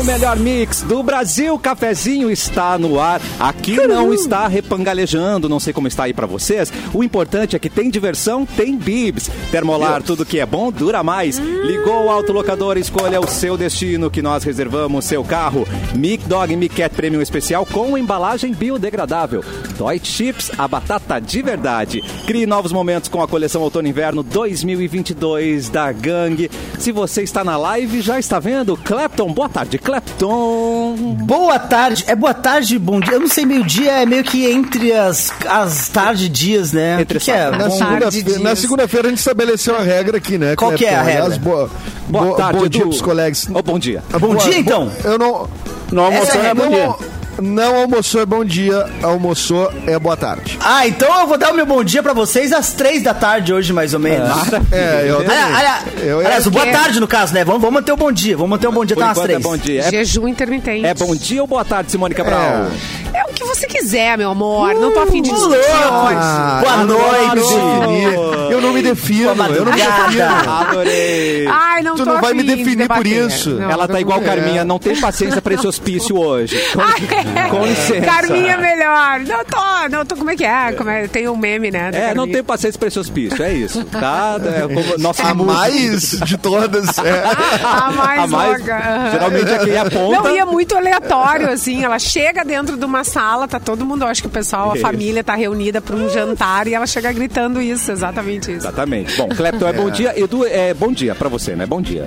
O melhor mix do Brasil, cafezinho está no ar. Aqui não está repangalejando, não sei como está aí pra vocês. O importante é que tem diversão, tem bibs. Termolar, tudo que é bom dura mais. Ligou o autolocador, escolha o seu destino que nós reservamos seu carro. Mic Dog Mic Cat Premium Especial com embalagem biodegradável. Dói Chips, a batata de verdade. Crie novos momentos com a coleção Outono e Inverno 2022 da Gang. Se você está na live, já está vendo? Clapton, boa tarde, Clapton. Boa tarde. É boa tarde, bom dia. Eu não sei, meio-dia é meio que entre as, as tarde e dias, né? Entre O que, que é? Na Bom- segunda-feira dias. na segunda-feira a gente estabeleceu a regra aqui, né? Qual que é a regra? Aliás, boa, Boa boa- tarde, bom dia pros colegas. Ô, bom dia. Bom dia, então. Eu não. Não almoçou, né? é Bom não, dia. Não almoçou é bom dia, almoçou é boa tarde. Ah, então eu vou dar o meu bom dia pra vocês às três da tarde hoje, mais ou menos. É, eu também. Aliás, boa tarde no caso, né? Vamos, vamos manter o bom dia. Vamos manter o bom dia até umas enquanto é três. bom dia. É, Jejum intermitente. é bom dia ou boa tarde, Simone Cabral? É você quiser, meu amor. não tô afim de Uh, discutir hoje. Ah, Boa noite. definir. Eu não me defino, eu não me defino. Adorei. Ai, não Tu tô não vai me afim de definir por isso. Não, Ela não tá igual vou- Carminha, não tem paciência pra esse hospício hoje. Com, Ai, com licença. Carminha é melhor. Não tô, não tô. Como é que é? Como é? Tem um meme, né? É, não tem paciência pra esse hospício, é isso. Tá? É, como nosso A mundo. mais de todas. É. A mais, A mais- louca. aham. geralmente é quem aponta. Não, e é muito aleatório, assim. Ela chega dentro de uma sala, tá todo mundo, acho que o pessoal, a Isso. família tá reunida pra um jantar e ela chega gritando isso, exatamente isso. Exatamente. Bom, Clepton é bom dia. Edu, é bom dia pra você, né? Bom dia.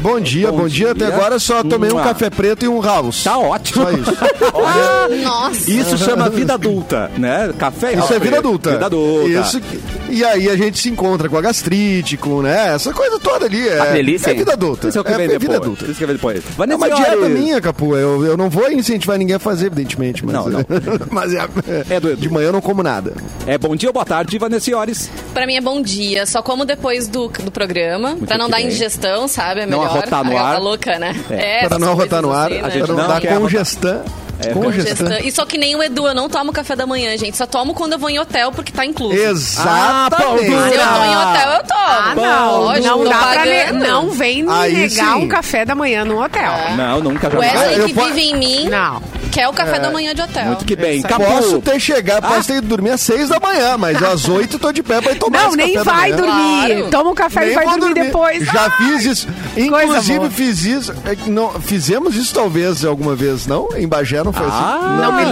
Bom dia, bom, Bom dia. Até dia. agora só tomei um café preto e um house. Tá ótimo. Só isso. Nossa. Isso chama vida adulta, né? Café e Isso é vida adulta. Vida adulta. Isso que- e aí a gente se encontra com a gastrite, com, né? Essa coisa toda ali. É, Ah, delícia, é vida adulta. Isso é o que é, vem é depois. vida adulta. Isso que vem depois. É Vanessa uma dieta minha, Capu. Eu, eu não vou incentivar ninguém a fazer, evidentemente. Mas, Não, não. mas é, É do de manhã eu não como nada. É bom dia ou boa tarde, Vanessa Iores. Pra mim é bom dia. Só como depois do, do programa. pra não dar bem. indigestão, sabe? É Não melhor. arrotar no ar. Louca, né? É. É, Para não arrotar no ar, assim, né? A gente para não, não dar quer congestão. congestão. Congestão. E só que nem o Edu, eu não tomo café da manhã, gente. Só tomo quando eu vou em hotel, porque tá incluso. Exatamente. Se eu tô em hotel, eu tomo. Ah, não. Lógico, não dá pra. Não vem me Aí negar sim. um café da manhã no hotel. Não, nunca O. Wesley que vive em mim Não. Quer o café da manhã de hotel. Muito que bem. Capu. Posso ter chegado, posso ter ido dormir às seis da manhã, mas às oito tô de pé pra ir tomar Não, esse nem vai dormir. Claro. Toma um café Nem e vai vou dormir, depois. Já Ai, fiz isso. Inclusive, fiz isso. é que Não, fizemos isso talvez alguma vez, não? Em Bagé não foi Ah, assim? Não me esse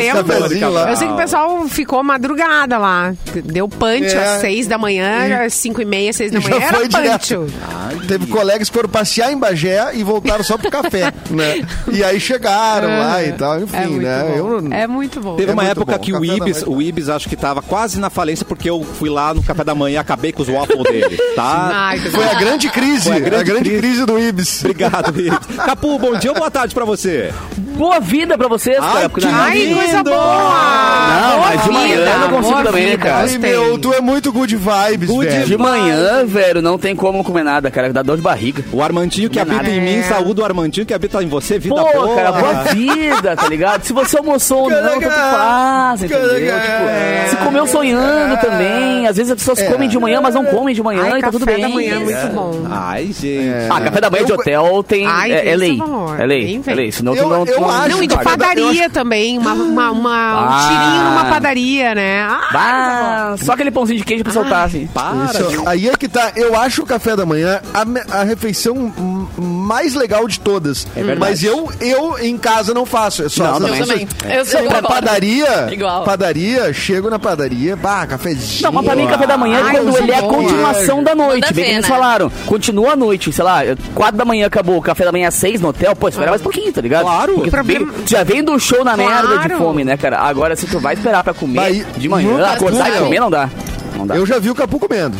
lembro. lá. Eu sei que o pessoal ficou madrugada lá. Deu punch É. às seis da manhã, E- às cinco e meia, seis da manhã. já Era foi direto. punch. Teve colegas que foram passear em Bagé e voltaram só pro café, né? E aí chegaram lá e tal, enfim, É né? Eu É muito bom. Teve É uma época bom. que o Ibis, o Ibis acho que tava quase na falência porque eu fui lá no café da manhã e acabei com os waffles dele, tá? Foi a grande crise, Foi a a grande grande, crise. crise. do Ibis. Obrigado, Ibis. Capu, bom dia ou boa tarde pra você? Boa vida pra vocês, Ai, cara. porque na- Ai, coisa boa! Não, Boa mas de manhã vida, eu não consigo boa também, vida, cara. Ai, meu, tu é muito good vibes, Good velho. De manhã, velho, não tem como comer nada, cara. Dá dor de barriga. O Armandinho que é habita nada. em mim, É. saúde o Armandinho que habita em você, vida Pô, boa. cara, boa vida, tá ligado? Se você almoçou ou não, tanto faz, entendeu? Tipo, se comeu sonhando também. Às vezes as pessoas comem de manhã, mas não comem de manhã Ai, e tá tudo café bem. da manhã é muito bom. Ai, gente. Ah, café da manhã de hotel tem. Ai, é, é lei. É lei. É lei. Senão Eu- tu não. Acho, Não, e de cara, padaria também. Uma, uma, uma- um Ah. tirinho numa padaria, né? Ah, Bah, só aquele pãozinho de queijo pra soltar, assim. Para. Isso, aí é que tá. Eu acho o café da manhã a, a refeição hum, mais legal de todas. É verdade. Mas eu, eu em casa não faço. É só Não, as não. Eu também. Eu sou Pra padaria, Igual. padaria, chego na padaria, bah, cafezinho. Não, mas pra mim, café da manhã é Ai, quando coisa ele é a boa. continuação da noite. Manda Bem que eles né? falaram. Continua a noite, sei lá, quatro da manhã acabou o café da manhã às seis no hotel. Pô, espera mais um pouquinho, tá ligado? Claro. Porque tu vem- já vem do show na merda de Claro. fome, né, cara? Agora, se tu vai esperar pra comer de manhã, acordar e comer, não dá. Não dá. Eu já vi o Capu comendo.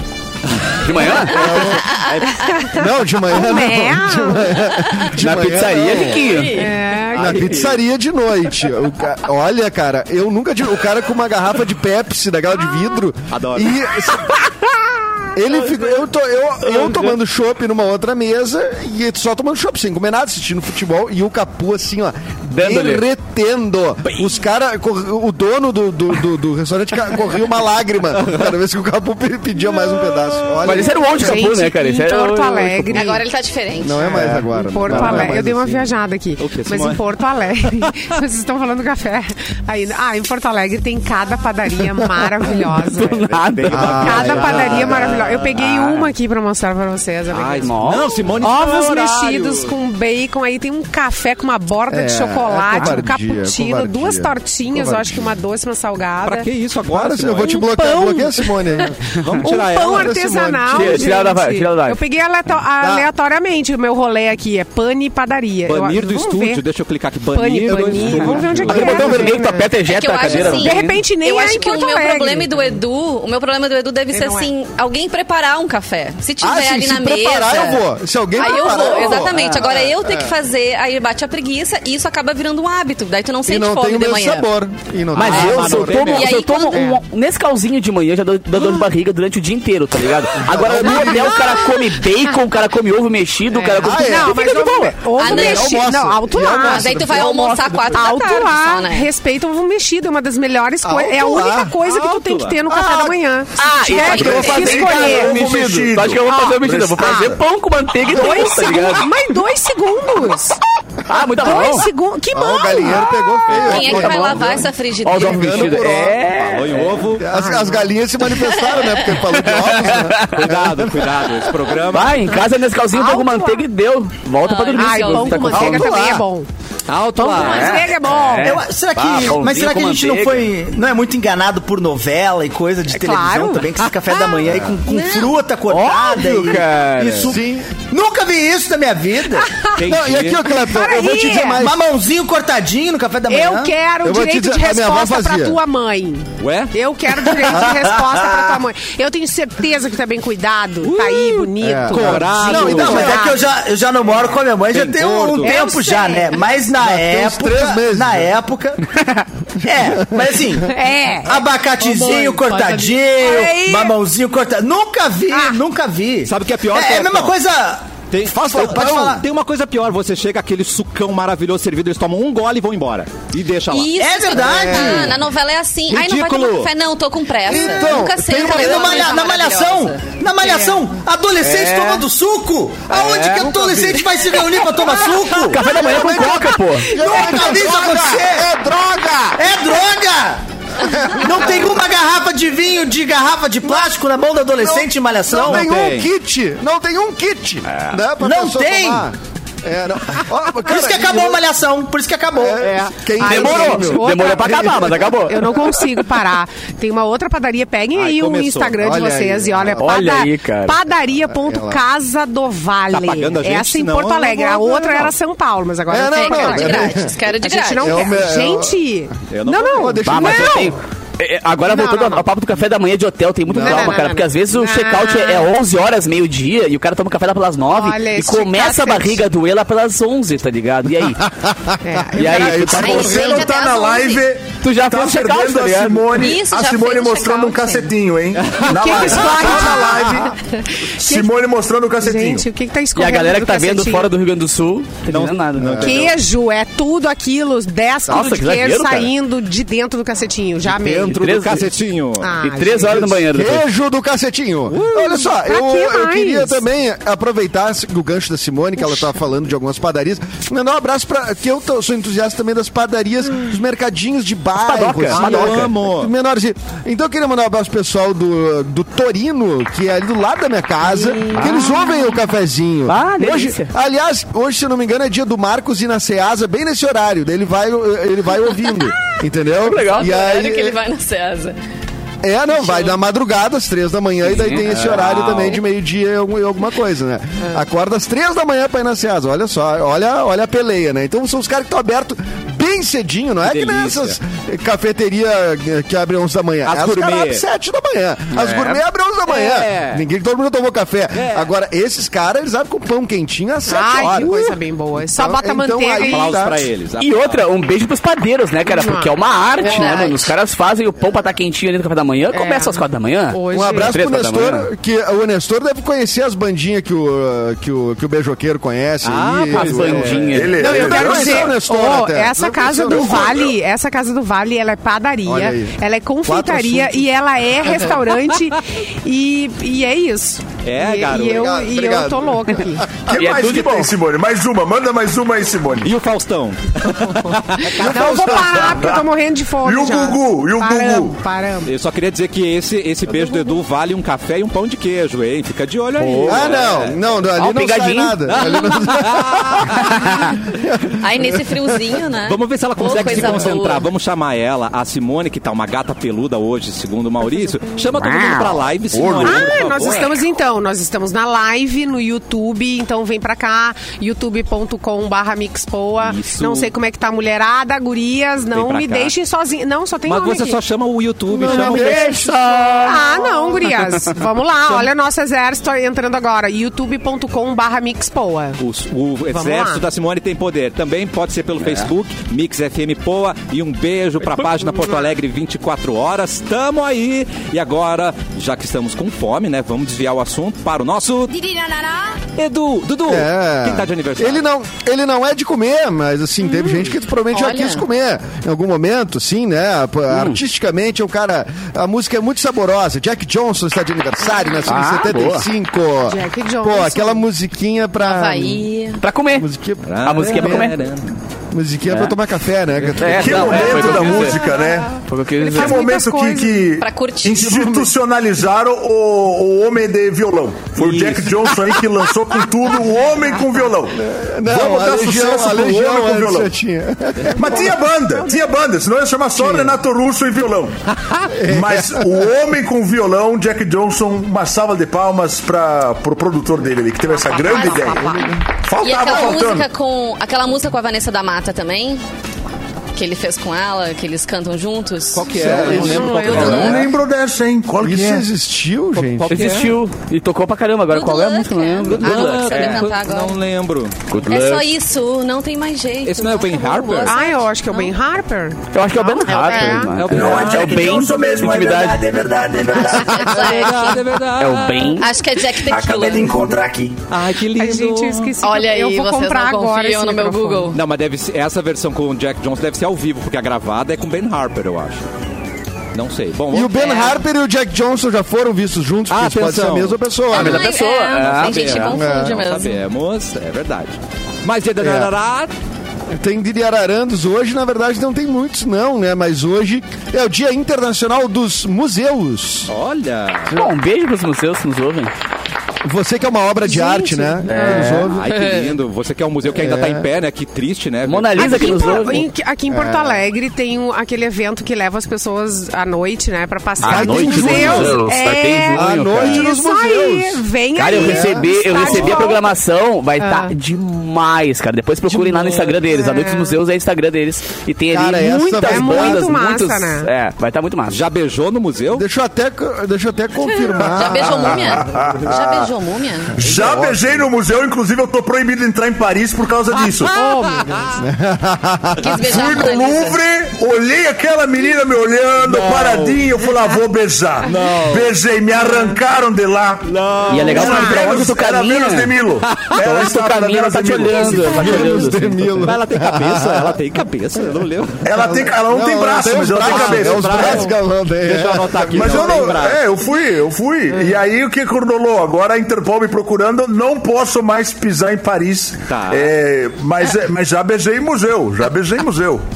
De manhã? Não, de manhã não. Comendo. De manhã, de Na manhã pizzaria, não. Riquinho. É, Na pizzaria de noite. O ca- Olha, cara, eu nunca tive. O cara com uma garrafa de Pepsi, daquela de vidro. Adoro. E. Ele fica, eu, tô, eu, eu tomando chopp numa outra mesa e só tomando chopp, sem comer nada, assistindo futebol. E o Capu, assim, ó, derretendo. Os caras, o dono do, do, do, do restaurante corria uma lágrima cada vez que o Capu pe- pedia mais um pedaço. Olha, Mas esse era o onde Capu, né, cara? Esse em era o- Porto Alegre. Agora ele tá diferente. não é mais agora. Em Porto Não, não é Alegre. mais Eu dei uma assim. viajada aqui. O quê, Mas em Porto Alegre. Vocês estão falando do café ainda. Ah, em Porto Alegre tem cada padaria maravilhosa. Nada. Ah, Cada é. padaria maravilhosa. Eu peguei uma aqui pra mostrar pra vocês. Ai, aqui. nossa. não, Simone, Ovos é mexidos com bacon, aí tem um café com uma borda É, de é chocolate, um covardia, cappuccino, covardia. duas tortinhas, eu acho que uma doce, uma salgada. Pra que isso agora? Para, eu vou te Um bloquear. pão. Bloqueia a Simone. Vamos Um tirar pão ela. artesanal, Tira- tira da tira ela da vai. Eu peguei aleato- aleatoriamente o meu rolê aqui, é pane e padaria. Eu- Banir do vamos estúdio, ver. deixa eu clicar aqui. Pane, Banir do banir. estúdio. Vamos ver onde é que é. botão vermelho que tu aperta e É ejeta eu a cadeira. assim, De repente nem eu é acho que o meu problema e do Edu, o meu problema do Edu deve ser é. assim, alguém preparar um café. Se tiver Ah, sim, ali se na preparar, mesa. eu vou. Se alguém Aí eu preparar, vou, eu vou. exatamente. É, Agora eu é, ter que fazer, aí bate a preguiça e isso acaba virando um hábito. Daí tu não E sente não fome tem o de manhã. sabor. E não Mas tem- eu, Ah, se eu tomo. E se eu tomo quando- um, nesse calzinho de manhã, já dá dá dor de barriga durante o dia inteiro, tá ligado? Agora no hotel o cara come bacon, o cara come ovo mexido, o cara come... Ah, é? Não, mas fica de boa. ovo, Ah, mexido. Não, alto lá. Mas aí tu vai almoçar quatro da Alto tarde lá, só, né? respeita o ovo mexido, é uma das melhores coisas. É a única coisa que tu tem que ter no café Ah, da manhã. Ah, Se e tiver acho que eu vou fazer em casa mexido. Acho que eu vou fazer o mexido. Eu vou fazer pão com manteiga e Dois dois, tá segundos. Mas dois segundos. Ah, muito Dois bom. segundos. Que Ah, mão. o galinheiro pegou feio. Quem é que vai lavar essa frigideira? mexidos. por hora. É... Falou em ovo. As, as galinhas se manifestaram, né? Porque falou de ovos, né? Cuidado, cuidado. Esse programa. Vai, em casa nesse calzinho, pão com manteiga e deu. Volta pra dormir. Se pão tá com manteiga também é bom. Alto lá. manteiga é bom. É. Eu- será que, Ah, mas será que a gente não manteiga. foi. Não é muito enganado por novela e coisa de É televisão claro. também, que esse café da manhã aí com, com fruta cortada Óbvio, e. cara. Isso. Sim. Nunca vi isso na minha vida. Não, e aqui, ó, Clepton, eu vou te dizer mais. Mamãozinho cortadinho no café da manhã. Eu quero Eu direito dizer, de resposta pra tua mãe. Ué? Eu quero direito de resposta pra tua mãe. Eu tenho certeza que tá bem cuidado, tá aí, bonito. É. Corado. Não, então, mas é que eu já, eu já não moro com a minha mãe já tem um, gordo. tempo já, né? Mas na uns época. três meses, na né? época. é, mas assim. É. Abacatezinho cortadinho, mamãozinho cortadinho. Nunca vi, Ah. nunca vi. Sabe o que é pior, É, é a mesma coisa. Tem, Faça- tem- pode falar. tem uma coisa pior, você chega aquele sucão maravilhoso servido, eles tomam um gole e vão embora. E deixa lá. Isso, É verdade. Ah, na novela é assim. Ai, não vai tomar café? Não, tô com pressa. Então, Nunca sei. uma- malha- na malhação, na malhação, adolescente É. tomando suco. Aonde que adolescente vai se reunir pra tomar suco? Café da manhã com coca, pô. Nunca vi isso acontecer. É droga! É droga! Não tem uma garrafa de vinho de garrafa de plástico na mão do adolescente em malhação? Não tem tem. um kit! Não tem um kit! Né, pra Não tem. tomar. É, não. Por cara, isso que acabou a malhação, por isso que acabou. É, quem Ai, Demorou. Demorou pra acabar, mas acabou. Eu não consigo parar. Tem uma outra padaria. Peguem Ai, aí o. Instagram de Olha vocês aí. e olha. Olha aí, cara. Padaria.casa do Vale. Tá pagando a gente? Essa em Não, Porto Alegre. não A outra não. era São Paulo, mas agora É, eu não, sei que não, ela Quero de é- grátis. Quero de A gente não É é não, não não. vou deixar- Ah, mas não. eu tenho. É, é, Agora Não, voltando não, ao papo do café da manhã de hotel, tem muito Não, trauma, não, cara. não, Porque às vezes o não. check-out é 11 horas, meio-dia, e o cara toma café lá pelas 9 Olha e começa a barriga a doer lá pelas 11, tá ligado? E aí? É. E aí? Aí, tu, tá- Aí, Você não tá na 11. live. tu já Tá check-out, perdendo tá a? Simone, Isso, a já Simone mostrando um cacetinho, hein? Na Que live. Tá na live. Simone mostrando um cacetinho. Gente, o que, que tá E a escorrendo galera que tá vendo fora do Rio Grande do Sul, tá Não- entendendo nada. não- Queijo, é tudo aquilo, 10 Nossa, quilos de que queijo saindo de dentro do cacetinho. Já amei. Dentro Três- do cacetinho. Ah, E três horas no banheiro depois. Queijo do cacetinho. Olha só, eu, que eu queria também aproveitar o gancho da Simone, que ela tá falando de algumas padarias, mandar um abraço pra. que eu tô- sou entusiasta também das padarias, dos mercadinhos de bairro. padoca, assim, padoca. eu amo. Menorzinho. Então eu queria mandar um abraço pro pessoal do, do Torino, que é ali do lado da minha casa, que eles ouvem o cafezinho. Ah, hoje, delícia. aliás, hoje, se eu não me engano, é dia do Marcos ir na Ceasa, bem nesse horário. Daí ele vai, ele vai ouvindo. Entendeu? Legal. E aí, que ele vai na César. É, não, vai na madrugada, às três da manhã, e daí tem esse horário também de meio-dia e algum- alguma coisa, né? Acorda às três da manhã pra ir na Ceasa. Olha só, olha, olha a peleia, né? Então são os caras que estão abertos bem cedinho, não é Que que, nessas cafeteria que abrem 11 da manhã. As As gourmet. caras abrem 7 da manhã. As É. gourmet abrem 11 da manhã. É. Ninguém, todo mundo tomou café. É. Agora, esses caras, eles abrem com pão quentinho às 7 Ai, horas. que coisa bem boa. Só Então- bota então manteiga aí- e... Aplausos Tá. pra eles. E outra, um beijo pros padeiros, né, cara? Porque é uma arte, né, mano? Os caras fazem o pão pra estar quentinho ali no café da manhã, começa às quatro da manhã. Hoje... Um abraço pro manhã. Nestor, que o Nestor deve conhecer as bandinhas que o, que o, que o beijoqueiro conhece. Ah. As É. bandinhas. Ele, Não, eu quero dizer, o Nestor até. essa Não casa do Nestor. Vale, essa casa do Vale, ela é padaria, ela é confeitaria e ela é restaurante e, e é isso. É, e, garoto. E eu, Obrigado, e eu obrigado. tô louca aqui. que E é mais tudo que de bom. tem, Simone? Mais uma, manda mais uma aí, Simone. E o Faustão? Não, eu vou parar porque eu tô morrendo de fome E o já. Gugu? E o paramos, Gugu? Paramos. Eu só queria dizer que esse, esse beijo do Edu vale um café e um pão de queijo, hein? Fica de olho aí. Ah, não. Não, não, ali não sai nada. Ali não Aí nesse friozinho, né? Vamos ver se ela Pô, consegue se concentrar. boa. Vamos chamar ela, a Simone, que tá uma gata peluda hoje, segundo o Maurício. Chama todo mundo pra live, Simone. Ah, nós estamos então, nós estamos na live no YouTube, então vem pra cá, youtube.com barra mixpoa. Isso. Não sei como é que tá a mulherada, gurias, não me cá. deixem sozinha. Não, só tem Mas nome você aqui. só chama o YouTube, Não, chama o deixa. Ah, não, gurias. Vamos lá, olha nosso exército entrando agora. youtube.com barra mixpoa. O, o exército lá. da Simone tem poder. Também pode ser pelo Facebook, Mix FM Poa. E um beijo pra página Porto Alegre 24 horas. Tamo aí. E agora, já que estamos com fome, né? Vamos desviar o assunto para o nosso. Edu, Dudu, É. quem tá de aniversário? Ele não, ele não é de comer, mas assim, teve gente que provavelmente já olha. quis comer em algum momento, sim, né? P- Artisticamente, o cara. A música é muito saborosa. Jack Johnson está de aniversário, nasceu Ah, em 75. Jack Pô, Johnson. aquela musiquinha pra. Havaí. Pra comer. Musiquinha, A música é pra comer. Musiquinha pra tomar café, né? É, Que não, é, foi o momento que da música, né? Foi que Que momento que, que pra curtir. institucionalizaram o, o homem de violão. Foi o Jack Johnson aí que lançou com tudo o homem com violão. Não, Vamos dar Legião, sucesso pro Legião homem com violão. tinha. Mas tinha banda, tinha banda, senão ia chamar só Renato Russo e violão. Mas o homem com violão, Jack Johnson, uma salva de palmas para pro produtor dele ali, que teve essa grande ideia. E Faltava aquela faltando. música com. Aquela música com a Vanessa da Mata também? Que ele fez com ela, que eles cantam juntos. Qual que é? Eu não lembro qual que Eu é. não Não lembro dessa, hein? Qual que Isso é? existiu, gente? qual que é? Existiu e tocou pra caramba. Agora Good qual é a luck, música? Não é. lembro. Ah, Good não luck. É. agora. Não lembro. Good É só luck. isso, não tem mais jeito. Esse não é o Ben Nossa, Harper? Ah, eu acho que é o Ben Harper. Eu acho que é o Ben Harper. é. mano. É o Ben É o Ben Intimidade. é verdade, é verdade. É verdade, é verdade. É o Ben. Acho que é Jack Tequila. Acabei de encontrar aqui. Ai, que lindo. Ai, gente, eu esqueci. Olha aí, eu vou comprar agora no meu. Google. Não, mas deve ser, essa versão com o Jack Johnson deve ser ao vivo, porque a gravada é com Ben Harper, eu acho. Não sei. Bom, E o Ben É. Harper e o Jack Johnson já foram vistos juntos, porque Ah, pode ser a mesma pessoa. A né? mesma pessoa. É, É, tem gente é, confunde é, mesmo. sabemos, é verdade. Mas dia Tem Diriararandos hoje, na verdade não tem muitos não, né? Mas hoje é o Dia Internacional dos Museus. olha. Bom, um beijo pros museus que nos ouvem. Você que é uma obra de arte, né? Que nos ouve. Ai, que lindo. Você que é um museu que ainda tá em pé, né? Que triste, né? Mona Lisa que Aqui, em, nos ouve. em- aqui em É. Porto Alegre tem um- aquele evento que leva as pessoas à noite, né, pra passear. À nos noite nos museus. museus, ter em É, junho, À noite cara. nos isso aí, museus. vem Cara, eu aí. recebi, eu Está de recebi a programação, vai estar Ah. demais, cara. Depois procurem lá no Instagram deles. A Noite dos Museus é o Instagram deles. E tem Cara, ali essa muitas vai- É muito bandas, massa, muitos. né? É, vai estar muito massa. Já beijou no museu? Deixa eu até, deixa eu até confirmar. Já beijou múmia? Já beijou múmia? Já beijei no museu, inclusive eu tô proibido de entrar em Paris por causa disso. Oh, meu Deus. Quis beijar Fui a Mona no Lisa. Louvre, olhei aquela menina me olhando, paradinha, eu falei, ah, vou beijar. Beijei, me arrancaram de lá. E é legal Era porque pra onde Vênus- tu era caminha. Vênus de Milo. Pra Ela onde tu estava na caminha, ela tá de te Milo. olhando. Tá te olhando. assim. Demilo. Ela tem cabeça, ela tem cabeça, eu não lembro. Ela, tem, ela não, tem braço, mas ela tem braços, cabeça. É os braços que ela tem. Deixa eu anotar aqui. Mas eu tem não. braço. É, eu fui, eu fui. E aí o que que rolou? Agora a Interpol me procurando, não posso mais pisar em Paris. Tá. É, mas, é, mas já beijei em museu, já beijei em museu.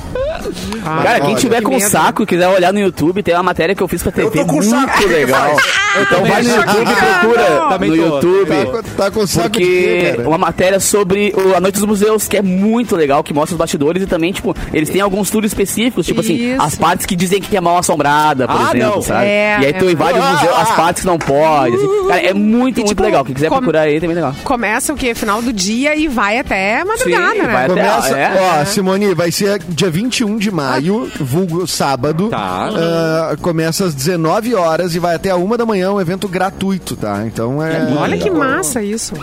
Cara, quem tiver que com medo. saco e quiser olhar no YouTube, tem uma matéria que eu fiz pra Eu TV tô com muito saco, que que legal. Então vai no YouTube e procura Também no. YouTube. Tá, com- tá com saco de Porque quê, cara? uma matéria sobre o- a Noite dos Museus, que é muito legal, que mostra os bastidores e também, tipo, eles têm alguns tours específicos, tipo assim, Isso. as partes que dizem que é mal assombrada, por Ah, exemplo, não. sabe? É, e aí tu é. invade o museu, as partes que não pode, assim. Cara, é muito, E muito muito legal. Quem quiser procurar aí, também legal. Começa o quê? Final do dia e vai até madrugada, Sim, né? vai até- Começa, é? ó, Simone, vai ser dia 21 de maio, vulgo sábado. Tá. Ah, começa às 19 horas e vai até a 1 da manhã, um evento gratuito, tá? Então é. Olha que massa isso.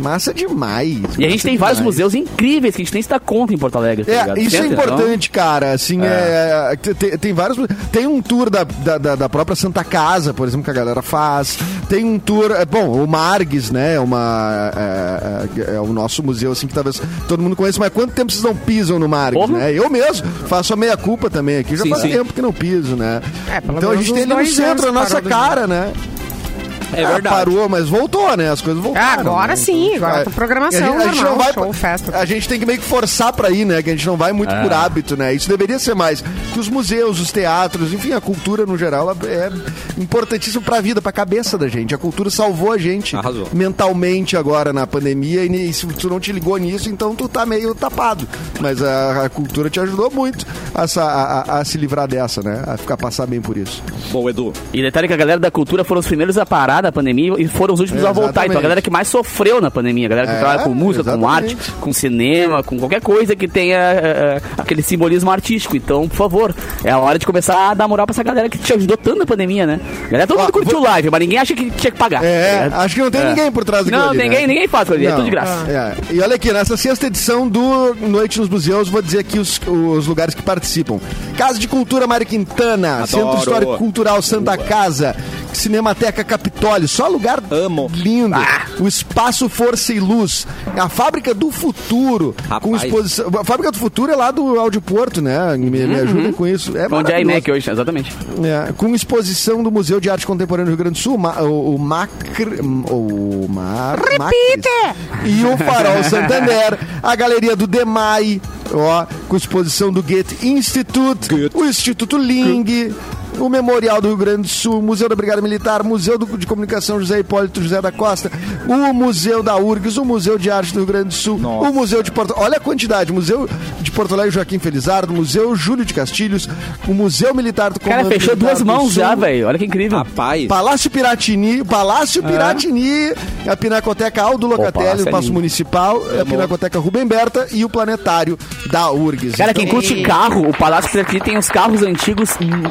Massa demais. E a gente tem vários demais. museus incríveis que a gente nem se dá conta em Porto Alegre. tá ligado? É, isso é Sempre, então. importante, cara. Assim, é. tem, tem vários. Tem um tour da, da, da- própria Santa Casa, por exemplo, que a galera faz. Tem um tour. é, Bom, o Margues, né? É uma. É, é- é o nosso museu, assim, que talvez todo mundo conheça. Mas quanto tempo vocês não pisam no Margues, Porra. né? Eu mesmo faço a meia-culpa também aqui. Já Sim, faz sim. tempo que não piso, né? É, pelo então a gente tem ali no centro a nossa cara, né? É Ah, verdade. parou, mas voltou, né? As coisas voltaram. agora né? sim, agora tá programação a gente, a gente normal, não vai, show, festa. A gente tem que meio que forçar pra ir, né? Que a gente não vai muito É. por hábito, né? Isso deveria ser mais. Que os museus, os teatros, enfim, a cultura no geral ela é importantíssimo pra vida, pra cabeça da gente. A cultura salvou a gente Arrasou. mentalmente agora na pandemia e se tu não te ligou nisso, então tu tá meio tapado. Mas a, a cultura te ajudou muito a- a- a se livrar dessa, né? A ficar passar bem por isso. Bom, Edu. E detalhe que a galera da cultura foram os primeiros a parar da pandemia e foram os últimos É, a voltar. exatamente. Então a galera que mais sofreu na pandemia, a galera que É, trabalha com música, com exatamente. arte, com cinema, com qualquer coisa que tenha é, aquele simbolismo artístico. Então, por favor, é a hora de começar a dar moral pra essa galera que te ajudou tanto na pandemia, né? Galera, todo Ó, mundo curtiu vou- live, mas ninguém acha que tinha que pagar. É, acho que não tem É. ninguém por trás Não, ali, ninguém, né? ninguém faz ali, é tudo de graça. É. E olha aqui, nessa sexta edição do Noite nos Museus, vou dizer aqui os, os lugares que participam. Casa de Cultura Mário Quintana, Centro Histórico Cultural Santa Casa, Cinemateca Capitólio, só lugar Amo. lindo. O Espaço Força e Luz, a Fábrica do Futuro, com Rapaz. exposição. A Fábrica do Futuro é lá do Áudio Porto, né? Me, me ajudem com isso. É Onde é a. IMEC hoje, exatamente. É, com exposição do Museu de Arte Contemporânea do Rio Grande do Sul, o, o Macr... O Mar... Repite! E o Farol Santander, a galeria do Demai, ó, com exposição do Goethe Institute, o Instituto Ling... O Memorial do Rio Grande do Sul, Museu da Brigada Militar, Museu de Comunicação José Hipólito José da Costa, o Museu da URGS, o Museu de Arte do Rio Grande do Sul, Nossa. o Museu de Porto Olha a quantidade: Museu de Porto Alegre Joaquim Felizardo, Museu Júlio de Castilhos, o Museu Militar do Cara, Comando fechou Militar duas mãos já, velho. Olha que incrível. Rapaz. Palácio Piratini, Palácio Piratini, a Pinacoteca Aldo Locatelli, Palácio o é Paço lindo. Municipal, a Pinacoteca Rubem Berta e o Planetário da URGS. Cara, quem Então, curte carro, o Palácio Piratini tem uns carros antigos hum,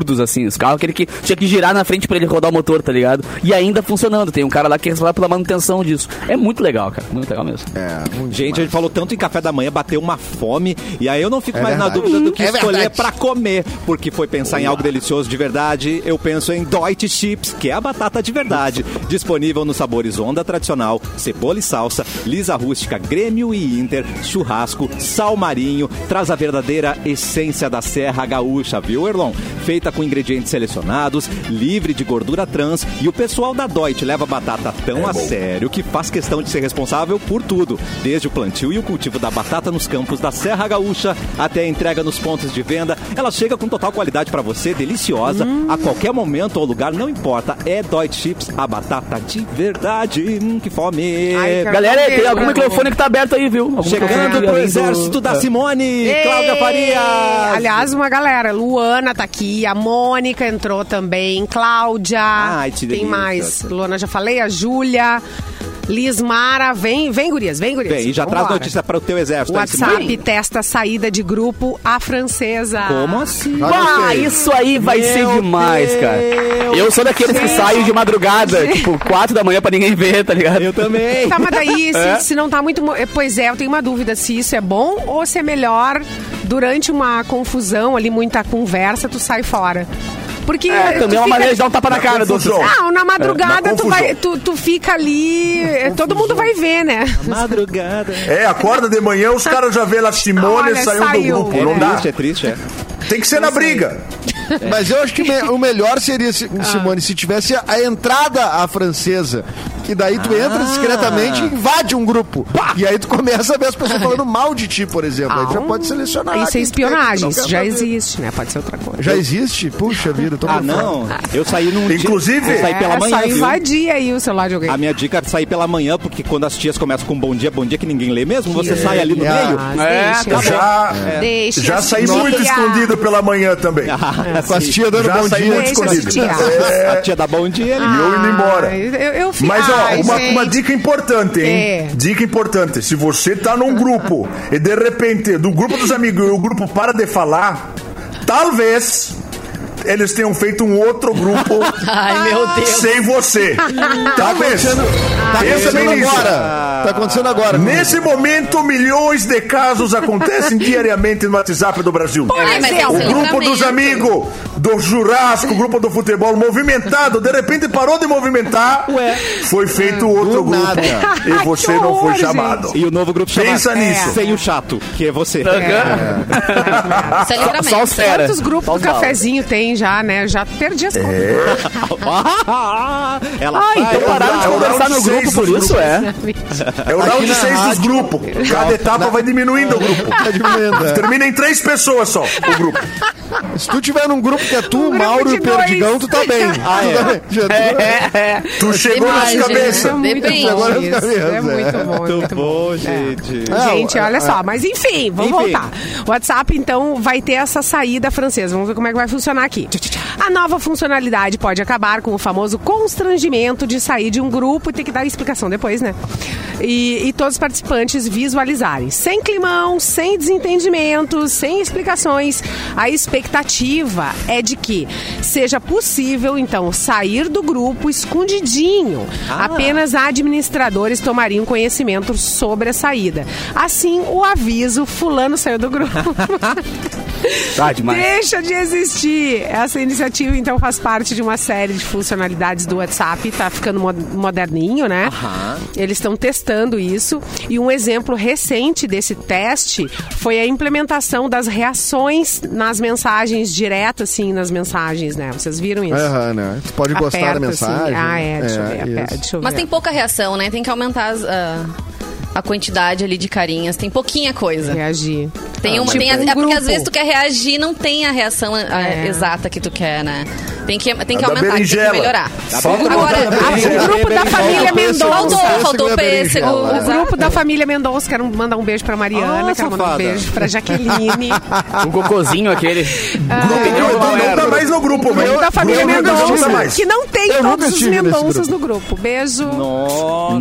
absurdos, assim. Os carros aquele que tinha que girar na frente pra ele rodar o motor, tá ligado? E ainda funcionando. Tem um cara lá que é responsável pela manutenção disso. É muito legal, cara. Muito legal mesmo. É, muito Gente, a gente falou tanto em café da manhã, bateu uma fome, e aí eu não fico É mais na verdade. dúvida do que É escolher verdade. pra comer, porque foi pensar em algo delicioso de verdade, eu penso em Deutsche Chips, que é a batata de verdade, disponível nos sabores onda tradicional, cebola e salsa, lisa rústica, grêmio e inter, churrasco, sal marinho, traz a verdadeira essência da Serra Gaúcha, viu, Erlon? Feita com ingredientes selecionados, livre de gordura trans, e o pessoal da Deutsche leva a batata tão a sério que faz questão de ser responsável por tudo, desde o plantio e o cultivo da batata nos campos da Serra Gaúcha até a entrega nos pontos de venda. Ela chega com total qualidade pra você, deliciosa, a qualquer momento ou lugar, não importa. É Deutsche Chips, a batata de verdade. Hum, que fome! Ai. Galera, tem algum microfone que tá aberto aí, viu? Algum Chegando que pro exército da Simone, Ei! Cláudia Faria. Aliás, uma galera. Luana tá aqui, a Mônica entrou também, Cláudia. Ai, que Tem delícia. mais. Luana, já falei, a Júlia. Lismara, vem, vem, gurias, vem, gurias. Bem, e já traz notícia para o teu exército. aí, WhatsApp Simone. testa saída de grupo a francesa. Como assim? Ah, isso aí vai ser Meu demais, cara. Deus. Eu sou daqueles que saem de madrugada, tipo, quatro da manhã pra ninguém ver, tá ligado? Eu também. Tá, mas daí, se, É? se não tá muito. Pois é, eu tenho uma dúvida se isso é bom ou se é melhor durante uma confusão ali, muita conversa, tu sai fora. Porque. É, também é uma maneira de dar um tapa na Na cara do outro. confusão. Não, na madrugada Na tu, vai, tu, tu fica ali. eh, Todo mundo vai ver, né? Madrugada. É, acorda de manhã, os caras já vê lá Simone saiu, saiu. do grupo. É Não dá. triste, é triste, é. Tem que ser na briga. Mas eu acho que o melhor seria, se- Ah. Simone, se tivesse a, a entrada à francesa. Que daí tu Ah. entra discretamente e invade um grupo. E aí tu começa a ver as pessoas falando mal de ti, por exemplo. aí tu já pode selecionar. Isso é espionagem, não isso já saber. existe, né? Pode ser outra coisa. Já existe? Puxa vida, eu tô Ah, por fora. não. Eu saí num dia- Inclusive- Eu saí pela é, manhã, só invadir aí o celular de alguém. A minha dica é sair pela manhã, porque quando as tias começam com bom dia, bom dia que ninguém lê mesmo, você sai ali no É. meio. Mas É, deixa, tá Já, deixa já saí tia. muito escondido pela manhã também. Com as tias dando Já bom dia. muito escondido. tia. É, A tia dá bom dia ali. E eu indo embora. Ah, Eu, eu, fi- Mas ah, Ai, uma, uma dica importante, hein? É. Dica importante. Se você tá num grupo e de repente, do grupo dos amigos, o grupo para de falar, talvez eles tenham feito um outro grupo Ai, meu Deus. sem você. Talvez. Tá Pensa bem acontecendo nisso. agora. Tá acontecendo agora. Nesse momento, milhões de casos acontecem diariamente no WhatsApp do Brasil. É, tem O ser grupo dos amigos, do churrasco, o grupo do futebol movimentado, de repente parou de movimentar, foi feito outro do grupo nada. e você Que não foi horror, chamado. E o novo grupo chama Pensa nisso. Sem o Chato, que é você. Isso é livramento. Só os fera. Quantos grupos Só do os cafezinho tem já, né? Já perdi as contas. Ela Ah, faz- então pararam de É conversar no grupo por isso, é? É o round na 6 dos grupos. Cada etapa vai diminuindo o grupo. Diminuindo, é. Termina em três pessoas só, o grupo. Se tu tiver num grupo que é tu, Um Mauro e o Perdigão, tu tá bem. Ah, Tu tá bem. É, é. Tu chegou nas cabeças. É muito Depende. bom Agora fica mesmo, É é. muito bom. é Muito muito bom. bom, gente. É, Gente, é, olha é. só, mas enfim, vamos Enfim. voltar. O WhatsApp, então, vai ter essa saída francesa. Vamos ver como é que vai funcionar aqui. A nova funcionalidade pode acabar com o famoso constrangimento de sair de um grupo e ter que dar explicação depois, né? E, e todos os participantes visualizarem. Sem climão, sem desentendimentos, sem explicações. A expectativa é de que seja possível, então, sair do grupo escondidinho. Apenas administradores tomariam conhecimento sobre a saída. Assim, o aviso: Fulano saiu do grupo. Tá. Deixa de existir. Essa iniciativa, então, faz parte de uma série de funcionalidades do WhatsApp. Tá ficando mo- moderninho, né? Eles estão testando isso. E um exemplo recente desse teste foi a implementação das reações nas mensagens, direto, assim, nas mensagens, né? Vocês viram isso? Aham, né? Tu pode gostar Aperta, da mensagem. Assim. Ah, é. Deixa eu ver. aperta, deixa eu Mas ver. tem pouca reação, né? Tem que aumentar as, a, a quantidade ali de carinhas. Tem pouquinha coisa. Reagir. Tem uma, Tipo tem a- um é porque às vezes tu quer reagir não tem a reação a- É. exata que tu quer, né? Tem que, tem que da aumentar, tem que berinjela. melhorar. Falta Agora, a Ah, berinjela. o grupo da família Mendonça. faltou, faltou pêssego. berinjela. O grupo da família Mendonça, quero mandar um beijo pra Mariana, Ah, quero mandar um beijo pra Jaqueline. O cocôzinho aquele. Não, não, não tá mais no grupo, O grupo mas da família Mendonça, tá mais. que não tem todos os Mendonças grupo. no grupo. Beijo. Nossa.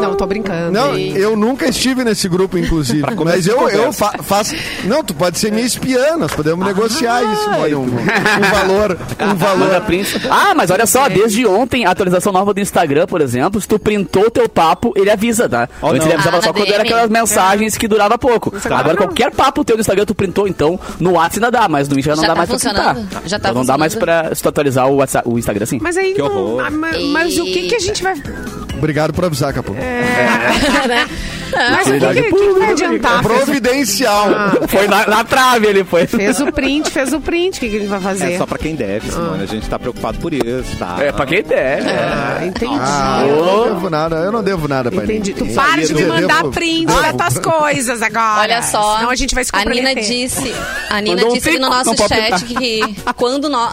Não, tô brincando. Não, eu nunca estive nesse grupo, inclusive. mas eu, eu fa faço. Não, tu pode ser minha espiã, nós podemos negociar isso. Um, um valor. Um valor. print. Ah, mas olha só, desde ontem, a atualização nova do Instagram, por exemplo, se tu printou o teu papo, ele avisa, tá? Oh, Antes ele avisava Ah, só quando era DM. aquelas mensagens que durava pouco. agora Agora não. qualquer papo teu no Instagram tu printou, então no WhatsApp ainda dá, mas no Insta não Já dá tá mais pra printar. Já tá então não dá mais pra se tu atualizar o, WhatsApp, o Instagram assim. Mas aí Que não. horror. ah, ma- Mas, o que, que a gente vai. Obrigado por avisar, Capu. Mas o que, que, que que vai adiantar? Fez, Providencial. Foi na, na trave ele foi. fez o print, fez o print. O que, que a gente vai fazer? É só pra quem deve, Simone. A gente tá preocupado por isso, tá? É, pra quem der. Ah, entendi. Ah, eu não devo nada, eu não devo nada pra Entendi. Tu ninguém. para de me mandar devo- print devo. das tuas coisas agora. Olha só, Senão a gente vai se a Nina disse, a Nina Mandou um disse no nosso chat que quando, no,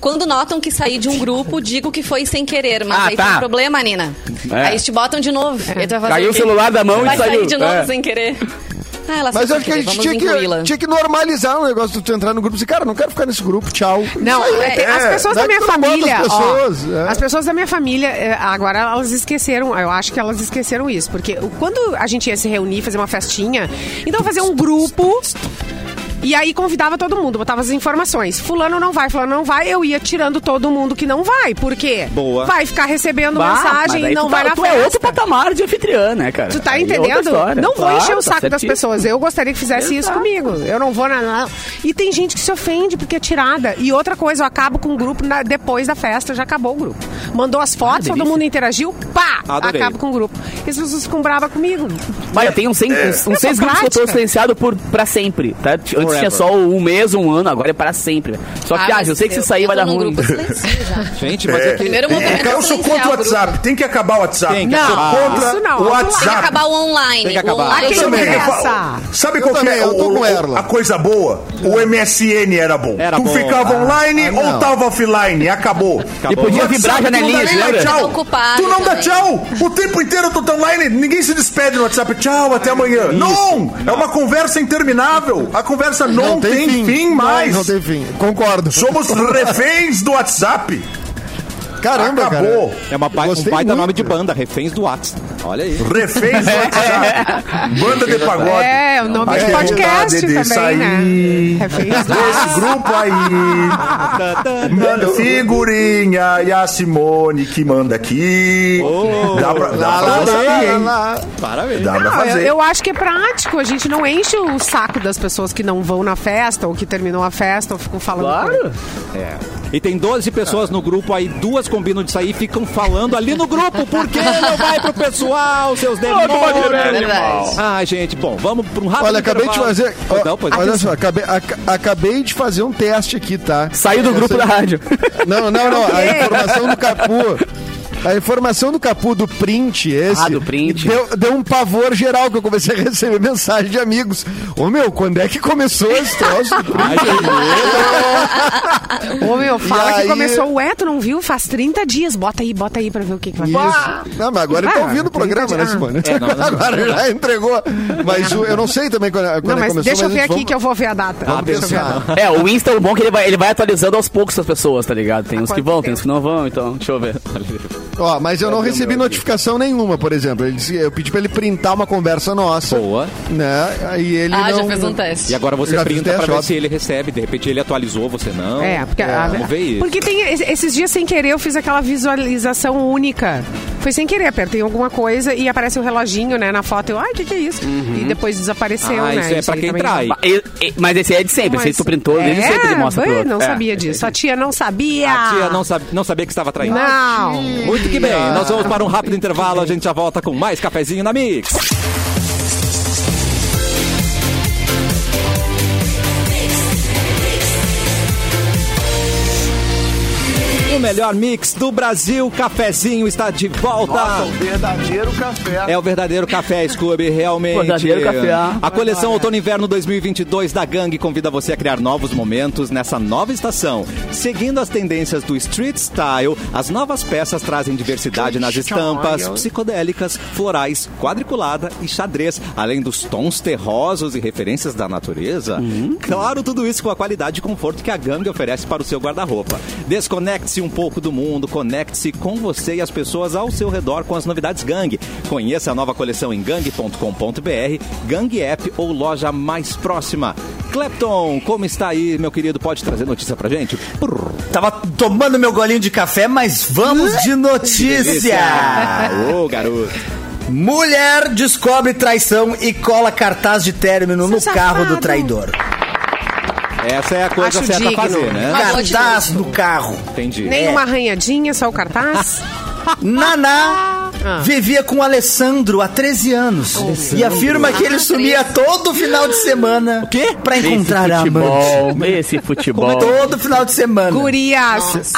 quando notam que saí de um grupo, digo que foi sem querer, mas Ah, aí tá. tem problema, Nina. É. Aí te botam de novo. Tu vai fazer Caiu o celular da mão vai e saiu. sair de novo É. sem querer. Ah, ela Mas acho que a gente tinha que, tinha que normalizar o negócio de tu entrar no grupo e dizer, cara, não quero ficar nesse grupo, tchau. Não, aí. é, as pessoas Não da é minha família. as ó, pessoas, é. As pessoas da minha família, é, agora elas esqueceram. Eu acho que elas esqueceram isso. Porque quando a gente ia se reunir, fazer uma festinha, então fazer um grupo. E aí convidava todo mundo, botava as informações. Fulano não vai, fulano não vai. Eu ia tirando todo mundo que não vai. Por quê? Boa. Vai ficar recebendo Bah, mensagem e não tu vai tá, na tu festa. é outro patamar de anfitriã, né, cara? Tu tá Aí é entendendo? história. não vou Claro, encher o tá saco das pessoas. Eu gostaria que fizesse isso Exato. comigo. Eu não vou na. na- E tem gente que se ofende porque é tirada. E outra coisa, eu acabo com o grupo na- depois da festa, já acabou o grupo. Mandou as fotos, todo delícia. mundo interagiu, pá! Adorei. Acabo com o grupo. E as pessoas ficam bravas comigo. Mas eu tenho uns, cem- uns, seis grupos que eu tô silenciado por, pra sempre, tá? Antes Forever. tinha só um mês, um ano, agora é para sempre. Só que, ah, mas eu sei que se sair vai dar ruim. já. Gente, mas é que... Primeiro movimento Eu sou contra o WhatsApp. Tem que acabar o WhatsApp. Tem que acabar. contra Isso não. o que Tem que WhatsApp. acabar o online. Tem que acabar. O online eu Sabe, qual que é a coisa boa? O MSN era bom. Era tu bom. ficava Ah, online ah, ou não. tava offline? Acabou. E podia vibrar a WhatsApp, tu não lembra? tchau. Ocupado Tu não dá tchau. O tempo inteiro tu tá online. Ninguém se despede no WhatsApp. Tchau, até amanhã. Não! É uma conversa interminável. A conversa não, tem, fim, mais. Não, não tem fim. Concordo. Somos reféns do WhatsApp. Caramba, Acabou. cara. É uma ba um baita muito. nome de banda, Reféns do Whats. Olha aí. Refez o WhatsApp. Banda de pagode. É, o nome A de podcast também, né? Reféns do Esse grupo aí manda figurinha e a Simone que manda aqui. dá pra, dá Lá, pra lá, fazer, lá, hein? lá. Parabéns. Dá pra Não, eu, fazer. eu acho que é prático. A gente não enche o saco das pessoas que não vão na festa ou que terminou a festa ou ficam falando. Claro. É. E tem 12 pessoas no grupo aí, duas combinam de sair e ficam falando ali no grupo. Por que não vai pro pessoal, seus demônios? É. Ai, gente, bom, vamos pra um rápido Olha, acabei de intervalo. fazer. Pois ó, não, pois olha só, acabei, ac- acabei de fazer um teste aqui, tá? Saiu do grupo da rádio. Não, não, não. A informação do Capu. A informação do Capu do print, esse. Ah, do print. Deu, deu um pavor geral que eu comecei a receber mensagem de amigos. Ô meu, quando é que começou esse troço do print? Ô, meu, fala E que aí- começou o tu não viu? Faz 30 dias. Bota aí, bota aí pra ver o que, que vai acontecer. Não, mas agora ele tá Ah, ouvindo o programa, né, Simone? É, não, não, agora já entregou. Mas o- eu não sei também quando, quando Não, mas começou. deixa eu ver aqui gente que eu vou ver a data. Vamos Deixa eu ver a pensar. data. É, o Insta é o bom que ele vai, ele vai atualizando aos poucos as pessoas, tá ligado? Tem uns que vão, tem uns que não vão, então deixa eu ver. Ó, mas eu não recebi notificação nenhuma, por exemplo. Ele disse- eu pedi pra ele printar uma conversa nossa. Boa. Né? Aí ele Ah, não... já fez um teste. E agora você Já fiz printa teste, pra ver óbvio. se ele recebe. De repente ele atualizou, você não. É, porque, a- vamos ver isso. porque tem es- esses dias sem querer eu fiz aquela visualização única. Foi sem querer, apertei alguma coisa e aparece o reloginho, né, na foto. Eu, ai, o que, que é isso? E depois desapareceu, Ah, né? isso é pra aí quem também- trai. Ba- e- e- Mas esse é de sempre, esse aí tu printou, desde é, sempre ele mostra pro bem, outro. Não É. sabia disso. A tia não sabia. A tia não, sabe, não sabia que estava traindo. Não. Muito que bem, nós vamos para um rápido intervalo, a gente já volta com mais cafezinho na Mix. Melhor mix do Brasil, cafezinho está de volta. verdadeiro café. É o verdadeiro café Scooby, realmente. Verdadeiro café. A coleção Outono e Inverno 2022 da Gang convida você a criar novos momentos nessa nova estação. Seguindo as tendências do street style, as novas peças trazem diversidade nas estampas, psicodélicas, florais, quadriculada e xadrez, além dos tons terrosos e referências da natureza. Claro, tudo isso com a qualidade e conforto que a Gang oferece para o seu guarda-roupa. Desconecte-se um pouco do mundo, conecte-se com você e as pessoas ao seu redor com as novidades Gang. Conheça a nova coleção em gang.com.br, Gang App ou loja mais próxima. Clepton, como está aí, meu querido? Pode trazer notícia pra gente? Tava tomando meu golinho de café, mas vamos de notícia. Ô, garoto. Mulher descobre traição e cola cartaz de término no Seu carro do safado. traidor. Essa é a coisa Acho certa a digno. fazer, né? Cartaz do carro. Entendi. Nem uma arranhadinha, só o cartaz? Naná vivia com o Alessandro há 13 anos e afirma que ele Ah, sumia todo final de semana quê? pra encontrar a esse amante. futebol, esse futebol. Todo final de semana. Gurias,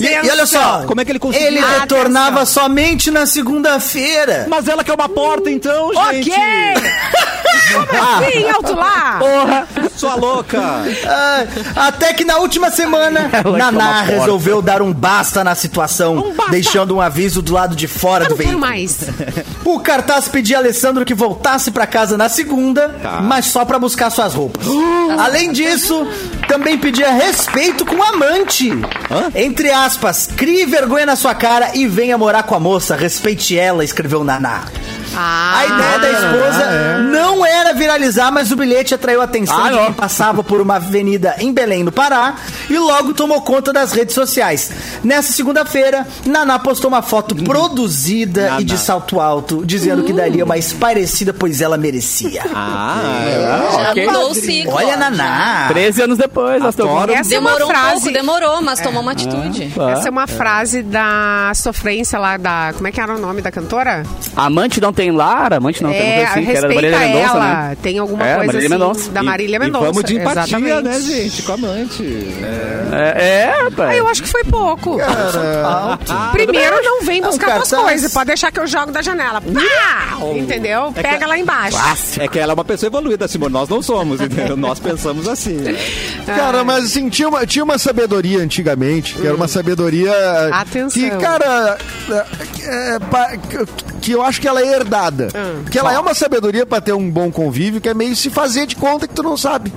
E, e olha só, Como é que ele conseguiu? Ele Atenção. retornava somente na segunda-feira. Mas ela quer uma porta, então, gente. Ok! Como assim, alto lá? Porra! Sua louca. Ah, até que na última semana, Ela Naná toma porta. resolveu dar um basta na situação, basta. deixando um aviso do lado de fora Eu do veículo. mais. O cartaz pedia a Alessandro que voltasse pra casa na segunda, Tá. mas só pra buscar suas roupas. Além disso, também pedia respeito com o amante. Entre aspas, crie vergonha na sua cara e venha morar com a moça. Respeite ela, escreveu Naná. Ah, A ideia da esposa não era viralizar, mas o bilhete atraiu a atenção Ah, de quem passava por uma avenida em Belém, no Pará, e logo tomou conta das redes sociais. Nessa segunda-feira, Naná postou uma foto produzida Naná. e de salto alto, dizendo que daria uma esparecida, pois ela merecia. Ah, Já ok. mudou o ciclo. Olha. Naná. 13 anos depois, nós é Demorou uma um frase. pouco, demorou, mas tomou uma atitude. Essa é uma frase da sofrência lá da. Como é que era o nome da cantora? Amante não tem lar, amante não tem é, assim, que era da respeita Marília Mendonça, ela. né? Tem alguma É, coisa Marília assim Mendonça. da Marília E Mendonça. vamos de empatia, exatamente. né, gente? Com a amante. É, é, rapaz. Ah, eu acho que foi pouco. Primeiro, não vem buscar um tuas cartaz. coisas. Pode deixar que eu jogo da janela. Pá! Entendeu? Pega lá embaixo. É que ela é uma pessoa evoluída, Simone. Nós não somos, entendeu? Nós pensamos assim. né? Cara, mas assim, tinha uma, tinha uma sabedoria antigamente, que era uma sabedoria. Atenção. Que, cara, é, é, pa- que- que eu acho que ela é herdada. Que ela é uma sabedoria pra ter um bom convívio, que é meio se fazer de conta que tu não sabe.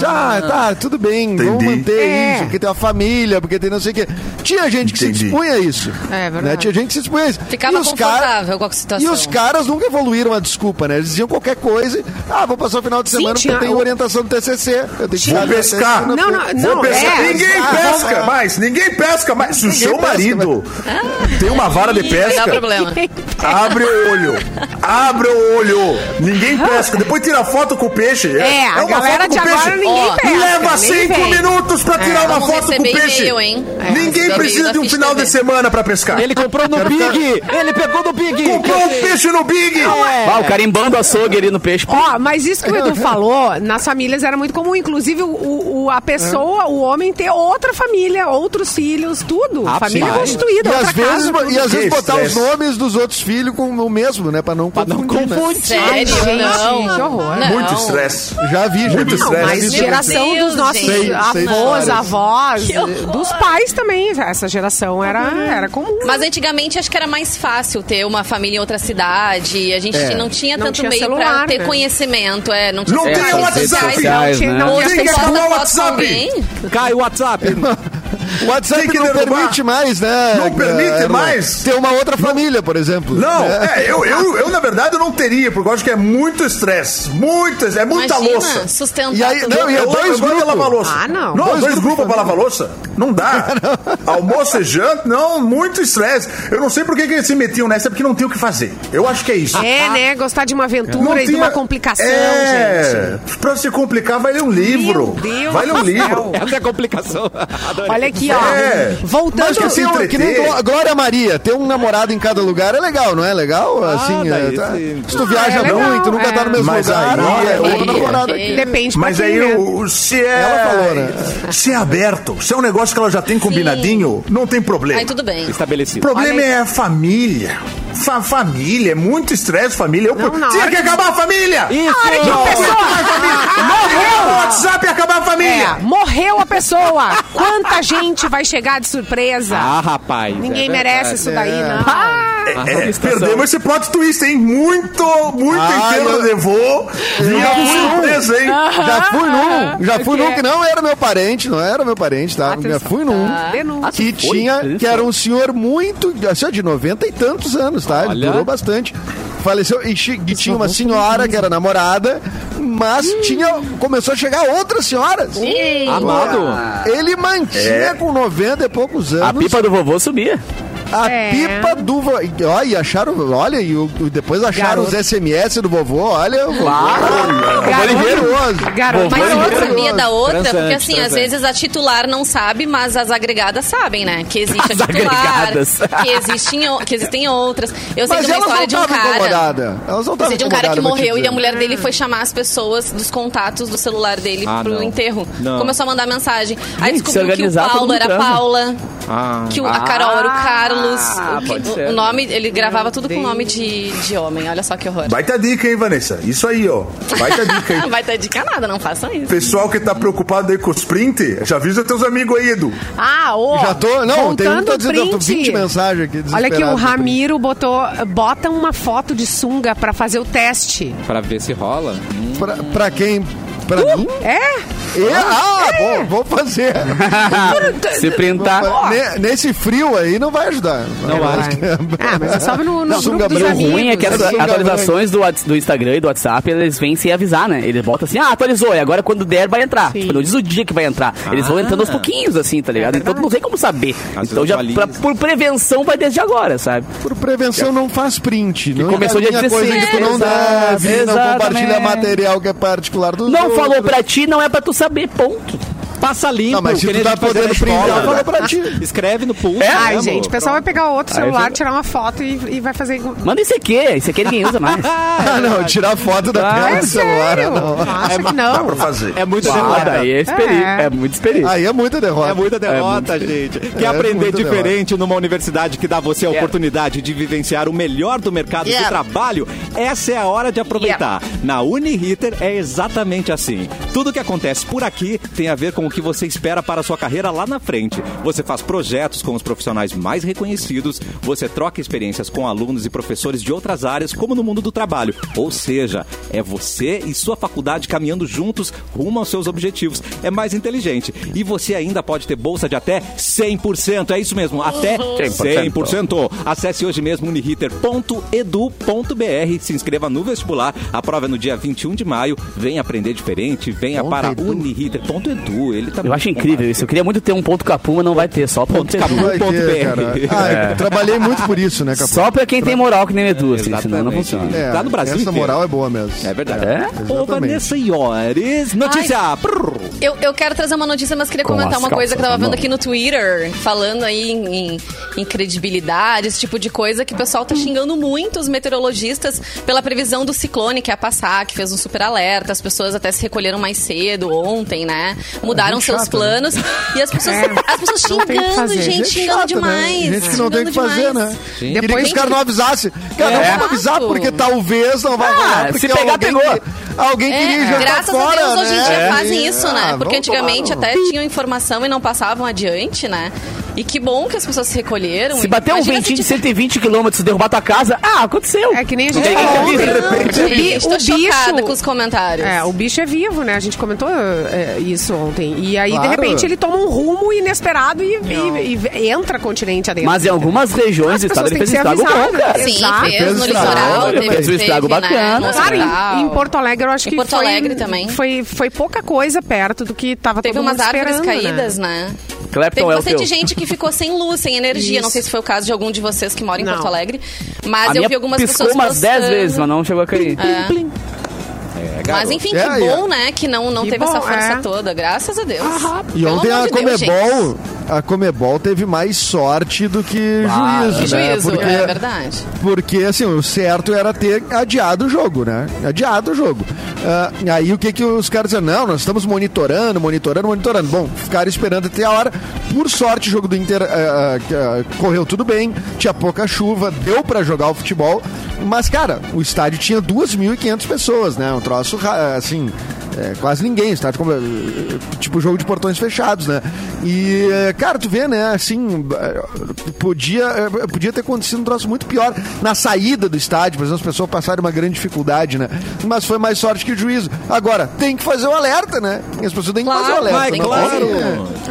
Tá, tá, tudo bem, vamos Entendi. manter É. isso, porque tem uma família, porque tem não sei o quê. Tinha gente que se Entendi. dispunha a isso. É verdade. Né? Tinha gente que se dispunha a isso. Ficava E os confortável com a E situação. os caras nunca evoluíram a desculpa, né? Eles diziam qualquer coisa. e, Ah, vou passar o final de Sim, semana tinha- porque eu tenho orientação do TCC. Eu tenho que Vou pescar. Não, não, não. Pesca- é. Ninguém Ah, pesca vamos- mais, ninguém pesca mais. Se o seu pesca, marido tem uma vara de pesca, problema. abre o olho. Abre o olho. Ninguém pesca. Depois tira foto com o peixe. É, a uma galera foto de com o agora peixe. ninguém Ó, pesca. Leva nem cinco vem. minutos pra tirar uma foto com o peixe. Ninguém É. precisa de um final de semana pra pescar. Ele comprou no Big! Ele pegou no Big! comprou um peixe no Big. Ah, o carimbando açougue ali no peixe. Ó, mas isso que o Edu falou, nas famílias era muito comum. Inclusive, o, o- a pessoa, o homem, ter outra família, outros filhos, tudo. Ah, família sim. constituída, E outra às vezes, casa, e às vezes botar os nomes dos outros filhos com o mesmo, né? Pra não Pra não confundir. né? confundir. Sério? Gente, não. que horror. Não. Muito estresse. Já vi, já Muito estresse. Mas geração dos nossos gente. Avós, avós, horror. dos pais também. Essa geração era, era comum. Mas antigamente acho que era mais fácil ter uma família em outra cidade. A gente É. não tinha Não tanto tinha meio celular, pra ter né? conhecimento. É, não tinha Não celular, tem redes WhatsApp. sociais. Sociais, tinha- né? não tinha Tem que Facebook. acabar o Posta foto com WhatsApp. Cai o WhatsApp. Não derrubar. permite mais, né? Não permite Erlon? mais? Ter uma outra família, por exemplo. Não, né? é, eu, eu, eu, na verdade eu não teria, porque eu acho que é muito estresse. Muito, é muita Imagina, louça. sustentar E aí- não, e é eu, dois de grupos. lavar louça. Ah, não. Não, Dois dois, grupos pra lavar louça? Não dá. Almoço e janta, não, muito estresse. Eu não sei por que, que eles se metiam nessa, é porque não tem o que fazer. Eu acho que é isso. É, né? Gostar de uma aventura e de tinha- uma complicação, é, gente. Pra se complicar, vai ler um livro. Meu Deus vai ler um livro. Essa é a complicação. Adorei. Olha aqui, ó. É. Voltando. Mas que, um- que nem Glória Maria, ter um namorado em cada lugar é legal, não é legal? assim, daí é, tá- sim. se tu Ah, viaja é legal, muito, nunca é. tá no mesmo Mas lugar, aí- é outro namorado aqui. Depende Mas aí, né? o, se é. Ela falou, né? Se é aberto, se é um negócio que ela já tem combinadinho, não tem problema. Aí tudo bem. O Estabelecido. problema Olha aí. é a família. Fa família, é muito estresse, família. Eu, Não, na tinha que acabar a família! Isso! hora que Morreu! O WhatsApp e acabar a família! É, morreu a pessoa. Quanta gente vai chegar de surpresa? Ah, rapaz. Ninguém é merece isso daí, É. não. É, estação. perdemos esse plot twist, hein? Muito, muito Ah, inteiro eu- de vô. Vinha com surpresa, hein? Já fui num, já fui num que não era meu parente, não era meu parente, tá? Atenção. Já fui num. Denúncia. Que tinha, que era um senhor muito, assim, de 90 e tantos anos, tá? Ele Olha. durou bastante. Faleceu e, e tinha uma senhora que era namorada, mas tinha, começou a chegar outras senhoras. Amado. Ele mantinha com 90 e poucos anos A pipa do vovô subia. A É. pipa do vovô. Olha, e acharam, olha, e depois acharam Garoto. os SMS do vovô, olha. o vovô. Garoto. Maravilhoso. Garoto. Mas Foi uma maravilhoso. sabia da outra, Transante, porque assim, às transante. vezes a titular não sabe, mas as agregadas sabem, né? Que existe As a titular, agregadas. que existem, que existem outras. Eu sei Mas de uma história de um cara. incomodadas. Elas não Eu estavam sei de um cara que morreu e a mulher dele foi chamar as pessoas dos contatos do celular dele Ah, pro não. enterro. Não. Começou a mandar mensagem. Aí Gente, descobriu que o Paulo era. Paula. Ah. Que o- a Carol era o Carlos. Ah, o, pode que- ser. o nome, ele gravava tudo com nome de, de homem. Olha só que horror. Baita dica, hein, Vanessa? Isso aí, ó. Baita dica, hein? Não vai ter dica nada, não façam isso. Pessoal que tá preocupado aí com os print, já avisa teus amigos aí, Edu. Ah, ô. Já tô. Não, tem um que tá dizendo, eu tô print. 20 mensagens aqui. Olha aqui, o. Ramiro botou. Bota uma foto de sunga pra fazer o teste. Pra ver se rola. Pra, pra quem? Pra mim? É? É? Ah, bom, vou fazer. Se printar. Ne- Nesse frio aí não vai ajudar. Não vai. Ah, mas é só no, no Sunga grupo dos amigos. ruim é que as atualizações do, do Instagram e do WhatsApp, eles vêm sem avisar, né? Eles botam assim, ah, atualizou, e agora quando der vai entrar. Tipo, não diz o dia que vai entrar. Eles vão entrando aos pouquinhos, assim, tá ligado? então tu não tem como saber. Às então já, pra- por prevenção vai desde agora, sabe? Por prevenção não faz print. Não começou encaminha dia coisa 16, que tu não deve, não compartilha material que é particular dos Não outros. Falou pra ti, não é pra tu saber, ponto. Passa limpo. Não, mas se que tu tá a gente fazia podendo printar, fala pra ti. Escreve no pulso. Ai, mesmo. gente, o pessoal vai pegar outro Aí celular, tirar uma foto e, e vai fazer. Manda isso aqui, isso aqui ninguém usa mais. Ah, não, tirar foto da Ah, tela É do celular. Não. Acha que Dá não? pra fazer. É muita Ah, derrota. daí é experiência. É. É, muito experiência. Aí é muita derrota. É muita derrota, gente. Quer É aprender diferente numa universidade que dá a você a Yeah. oportunidade de vivenciar o melhor do mercado Yeah. de trabalho? Essa é a hora de aproveitar. Na Uniriter é exatamente assim. Tudo que acontece por aqui tem a ver com que você espera para a sua carreira lá na frente. Você faz projetos com os profissionais mais reconhecidos, você troca experiências com alunos e professores de outras áreas, como no mundo do trabalho. Ou seja, é você e sua faculdade caminhando juntos rumo aos seus objetivos. É mais inteligente. E você ainda pode ter bolsa de até 100%. É isso mesmo, até 100%. Acesse hoje mesmo uniriter.edu.br, se inscreva no vestibular. A prova é no dia 21 de maio. Venha aprender diferente, venha Ponto para edu. uniriter.edu. Ele tá Eu acho incrível isso. Eu queria muito ter um ponto Capu, mas não vai ter. Só ponto Capu. Edu. Vai Ponto ter, BR. cara. Ah, eu trabalhei muito por isso, né, Capô? Só pra quem tem moral que nem Edu, assim, senão não funciona. É, Tá no Brasil Essa inteiro. moral é boa mesmo. É verdade. É? Ô. Vanessa Iores, notícia. Eu, eu quero trazer uma notícia, mas queria Com comentar uma coisa que eu tava vendo aqui no Twitter, falando aí em, em- em credibilidade, esse tipo de coisa, que o pessoal tá xingando muito os meteorologistas pela previsão do ciclone que ia passar, que fez um super alerta. As pessoas até se recolheram mais cedo ontem, né? Mudaram gente seus chata, planos. E as pessoas, É. as pessoas xingando, fazer. gente, xingando chata, demais. Né? Gente que não tem o que fazer, demais. né? Queria que Depois- os caras não avisassem. Cara, não É. vamos avisar Exato. porque talvez não vai Ah, rolar. se Porque pegar, alguém, pegou. Alguém queria É, jogar graças fora, a Deus hoje em né? dia É. fazem isso, né? Ah, Porque antigamente até tinham informação e não passavam adiante, né? E que bom que as pessoas se recolheram. Se bater um ventinho de tipo, 120 km e derrubar tua casa, ah, aconteceu. É que nem a gente falou Não, gente, O tô bicho- chocada com os comentários. É, o bicho é vivo, né? A gente comentou é, isso ontem. E aí, Claro. de repente, ele toma um rumo inesperado e, e- e entra continente adentro. Mas em algumas regiões do estado ele fez ser estrago bom, cara. Sim, Exato. fez no litoral, ele teve, fez um estrago teve, bacana. Né, no Claro, em, em Porto Alegre eu acho Em que Porto foi, Alegre também. Foi, foi pouca coisa perto do que tava Teve todo umas mundo árvores esperando, caídas, né? né? Clapton Teve é o bastante teu. gente que ficou sem luz, sem energia. Não Isso. sei se foi o caso de algum de vocês que moram em Não. Porto Alegre. Mas A eu minha vi algumas pessoas umas 10 postando. vezes, mas não chegou a cair. Mas enfim, que É, bom, é. né? Que não, não Que teve bom, essa força é. toda. Graças a Deus. E Pelo ontem a de Deus. Comebol, a Comebol teve mais sorte do que juízo, Que né? juízo, Porque, é verdade. porque, assim, o certo era ter adiado o jogo, né? Adiado o jogo. Ah, aí o que que os caras disseram? Não, nós estamos monitorando, monitorando, monitorando. Bom, ficaram esperando até a hora. Por sorte, o jogo do Inter ah, ah, correu tudo bem, tinha pouca chuva, deu pra jogar o futebol. Mas, cara, o estádio tinha 2.500 pessoas, né? Um troço, assim, é, quase ninguém. Estádio eh, tipo jogo de portões fechados, né? E, cara, tu vê, né? Assim, podia, eh, podia ter acontecido um troço muito pior na saída do estádio, por exemplo, as pessoas passaram uma grande dificuldade, né? Mas foi mais sorte que o juízo. Agora, tem que fazer o alerta, né? As pessoas têm que Claro, fazer o alerta. Vai, não claro.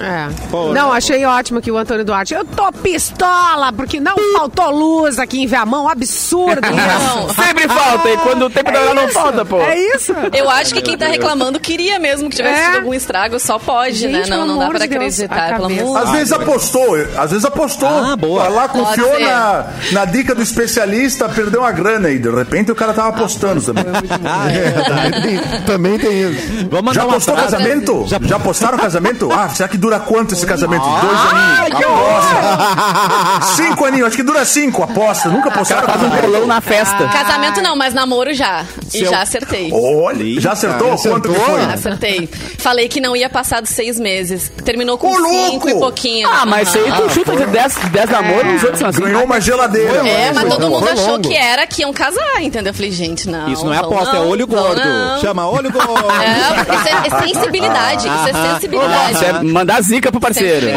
É. Não, achei ótimo aqui o Antônio Duarte. Eu tô pistola, porque não faltou luz aqui em Viamão. Absurdo. Não. Sempre falta, e quando o tempo da hora não falta, pô. É isso. Eu acho que quem tá reclamando queria mesmo que tivesse É. tido algum estrago, só pode, Gente, né? Não, não dá pra de acreditar, pelo amor Às vezes apostou, às vezes apostou. Ah, boa. Vai lá, confiou na, na dica do especialista, perdeu uma grana e de repente o cara tava apostando também. Também tem- Também tem isso. Vamos Já apostou casamento? Já, já apostaram casamento? Ah, será que dura quanto esse casamento? Dois aninhos. Aposta. Cinco aninhos, acho que dura cinco. Aposta. Nunca apostaram Faz um casamento? bolão na festa. Casamento não, mas namoro já. E Seu- já acertei. Olha, já acertou? Acertou? Quanto foi? Acertei. Falei que não ia passar dos seis meses. Terminou com Ô, louco! cinco e pouquinho. Ah, mas isso aí tu chuta de 10, 10 namoros, os outros são assim. Ganhou uma geladeira. É, mas todo mundo achou longo. que era que iam casar, entendeu? Eu falei, gente, não. Isso não é aposta, é olho gordo. Chama olho gordo. É, isso é, é sensibilidade. Isso é sensibilidade. Isso é mandar zica pro parceiro.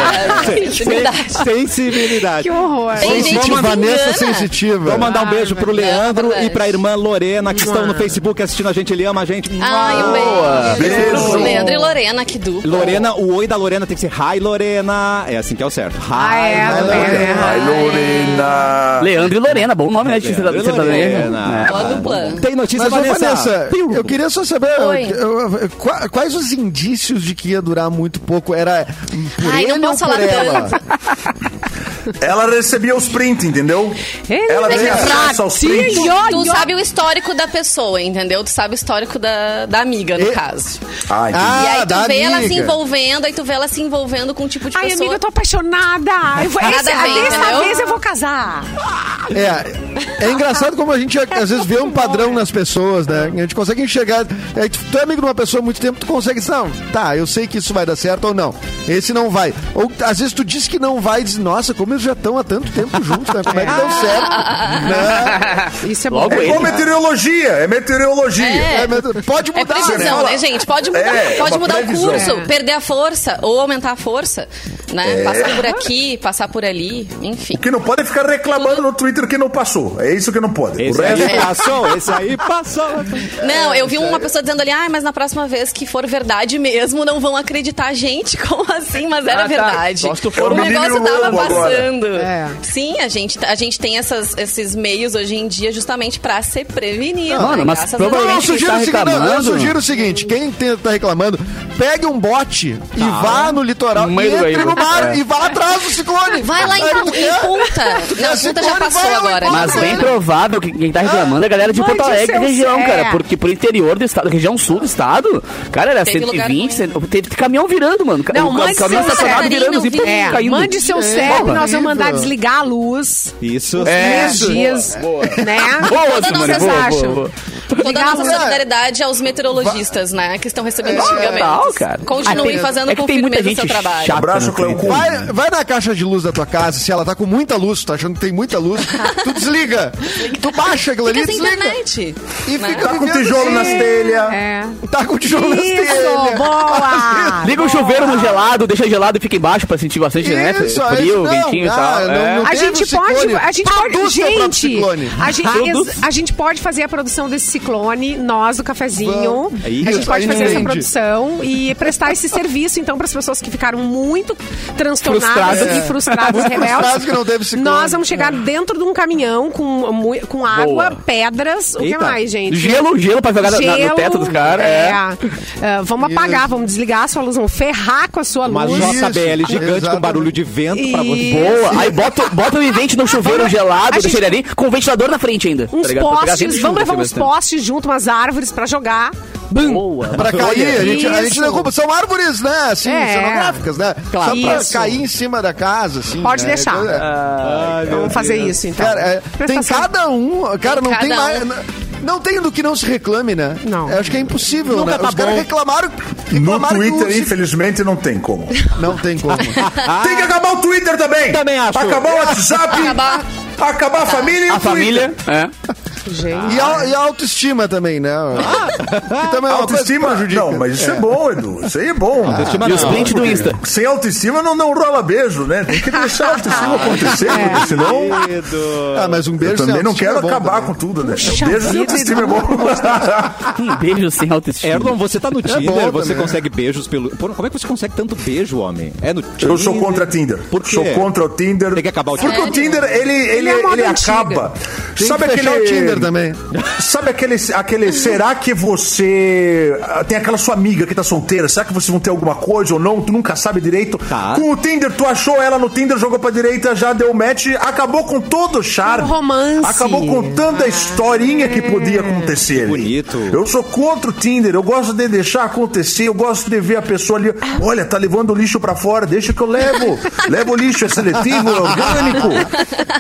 Sensibilidade. Sensibilidade. Que horror. Tem gente Vanessa sensitiva. Vamos mandar um beijo pro Leandro é e pra irmã Lorena, que estão no Facebook assistindo a gente. Ele ama a gente. Ai, um beijo. Lorena, que dupla. Lorena, o oi da Lorena tem que ser Hi, Lorena. É assim que é o certo. Hi, Ah, é, Lorena. Ai, Lorena. Leandro e Lorena, bom nome, né? Leandro e sertanejo. Lorena. É. Tem notícia, Mas, Vanessa? Vanessa, Piu. eu queria só saber eu- eu- qua- quais os indícios de que ia durar muito pouco. Era por Ai, não ele ou posso por falar ela? Ela recebia os prints, entendeu? Ele Ela tinha acesso aos prints. Tu sabe o histórico da pessoa, entendeu? Tu sabe o histórico da, da amiga, no E- caso. Ai, Ah, e aí tu da vê ela se envolvendo, aí tu vê ela se envolvendo com um tipo de Ai, pessoa. amiga, eu tô apaixonada. Eu vou, esse, a ver, dessa entendeu? vez eu vou casar. É, é engraçado como a gente às vezes vê um padrão nas pessoas, né? A gente consegue enxergar. É, tu tu é amigo de uma pessoa há muito tempo, tu consegue dizer, não, tá, eu sei que isso vai dar certo ou não. Esse não vai. Ou às vezes tu diz que não vai e diz, nossa, como já estão há tanto tempo juntos, né? Como é que deu certo? Né? Isso é bom. Logo É igual meteorologia, é meteorologia. É. É, pode É mudar. previsão, né? né, gente? Pode mudar, É, é pode mudar o curso, É. perder a força ou aumentar a força, né? Passar por aqui, passar por ali, enfim. O que não pode é ficar reclamando no Twitter que não passou. É isso que não pode. Esse o resto aí passou, esse aí passou. Não, eu vi uma pessoa dizendo ali, ah, mas na próxima vez que for verdade mesmo, não vão acreditar. Gente, como assim? Mas era Ah, tá. verdade. Só se tu o for um negócio tava lobo agora. É. Sim, a gente, a gente tem essas, esses meios hoje em dia justamente pra se prevenir. Mano, né? mas Não, eu provavelmente- Deus. sugiro, tá o seguinte, não, eu sugiro o seguinte: quem tá reclamando, pegue um bote e vá no litoral No e entre Weibo. no mar É. e vá atrás do ciclone. Vai lá em, Aí em? Punta. Não, Punta já passou agora. Mas bem provável que quem tá reclamando é a galera de Porto Alegre região, cara. Porque pro interior do estado, região sul do estado, cara, era Teve lugar 120, ruim. cento- teve caminhão virando, mano. Não, o caminhão estacionado virando, eu vi. pum, É, caindo. mande seu É, CEP, nós vamos mandar desligar a luz. Isso. É. Três dias, né? Boa, O que Simone, vocês boa, boa, boa. Toda a nossa solidariedade aos meteorologistas, né? Que estão recebendo Total, xingamentos. cara. Continuem Ah, fazendo é que com tem muita firmeza o seu gente trabalho. chata Abraço, Cleo. Kuhn. Vai, vai na caixa de luz da tua casa, se ela tá com muita luz, tu tá achando que tem muita luz, tu desliga. Tu baixa aquilo ali, Fica sem desliga. internet. E né? fica Tá com tijolo assim. nas telhas. É. Tá com tijolo nas Isso, telhas. boa! Liga o chuveiro no gelado, deixa gelado e fica embaixo pra sentir bastante, né? Isso, Frio, isso, não, ventinho e tal. não, é. não A gente pode, a gente pode, gente, gente, a gente pode fazer a produção desse ciclone, nós do cafezinho. Vamos. A Isso, gente pode fazer essa produção e prestar esse serviço, então, para as pessoas que ficaram muito transtornadas Frustradas. e frustradas, rebeldes. frustradas que não teve ciclone. Nós vamos chegar dentro de um caminhão com, com água, Boa. pedras, o que Eita. mais, gente? Gelo, gelo pra jogar na- no teto dos caras. É. É. Ah, vamos apagar, vamos desligar a sua luz, vamos ferrar com a sua Uma luz. JBL Isso, gigante com barulho de vento pra você. Isso. Boa. Aí bota, bota o vivente no chuveiro gelado, deixa gente- ele ali, com o ventilador na frente ainda. tá Uns sempre postes, vamos levar uns bastante. Postes junto, umas árvores pra jogar. Boa. Pra cair, a gente, a gente derruba. São árvores, né? Assim, É. cenográficas, né? Claro. Só pra Isso. cair em cima da casa, assim. Pode né? deixar. Coisa- Ai, meu Vamos fazer Deus. isso, então. Cara, é, tem cada um. Cara, Tem não tem cada mais. um. Não tem do que não se reclame, né? Não. Eu acho que é impossível, Nunca né? tá Os caras reclamaram. No reclamaram que Twitter, o- infelizmente, não tem como. Não tem como. Tem que acabar o Twitter também. Também acho. Acabar o WhatsApp. Acabar. Acabar a família e o A família, é. Gente. E a, e a autoestima também, né? que também é uma coisa Autoestima, prejudica. não, mas isso é. bom, Edu. Isso aí é bom. Autoestima E os não. prints do Insta. Sem autoestima não, não rola beijo, né? Tem que deixar a autoestima acontecer, porque senão. Ah, mas um beijo Eu sem também não autoestima quero é bom acabar também. com tudo, né? Puxa Beijo sem autoestima é bom. Um beijo sem autoestima. Erlon, você tá no Tinder, bom você também. consegue beijos pelo. Como é que você consegue tanto beijo, homem? É no Tinder? Eu sou contra Tinder. Por quê? Sou contra o Tinder. Tem que acabar o Porque Tinder. o Tinder, ele, ele, é ele, moda antiga. acaba. Tem Sabe que aquele. O também. Sabe aquele, aquele. Será que você. ah, Tem aquela sua amiga que tá solteira? Será que vocês vão ter alguma coisa ou não? Tu nunca sabe direito. Tá. Com o Tinder, tu achou ela no Tinder, jogou pra direita, já deu match, acabou com todo o charme. Um romance. Acabou contando a historinha que podia acontecer. Bonito. Eu sou contra o Tinder, eu gosto de deixar acontecer, eu gosto de ver a pessoa ali. Olha, tá levando o lixo pra fora, deixa que eu levo. Levo o lixo, é seletivo, é orgânico.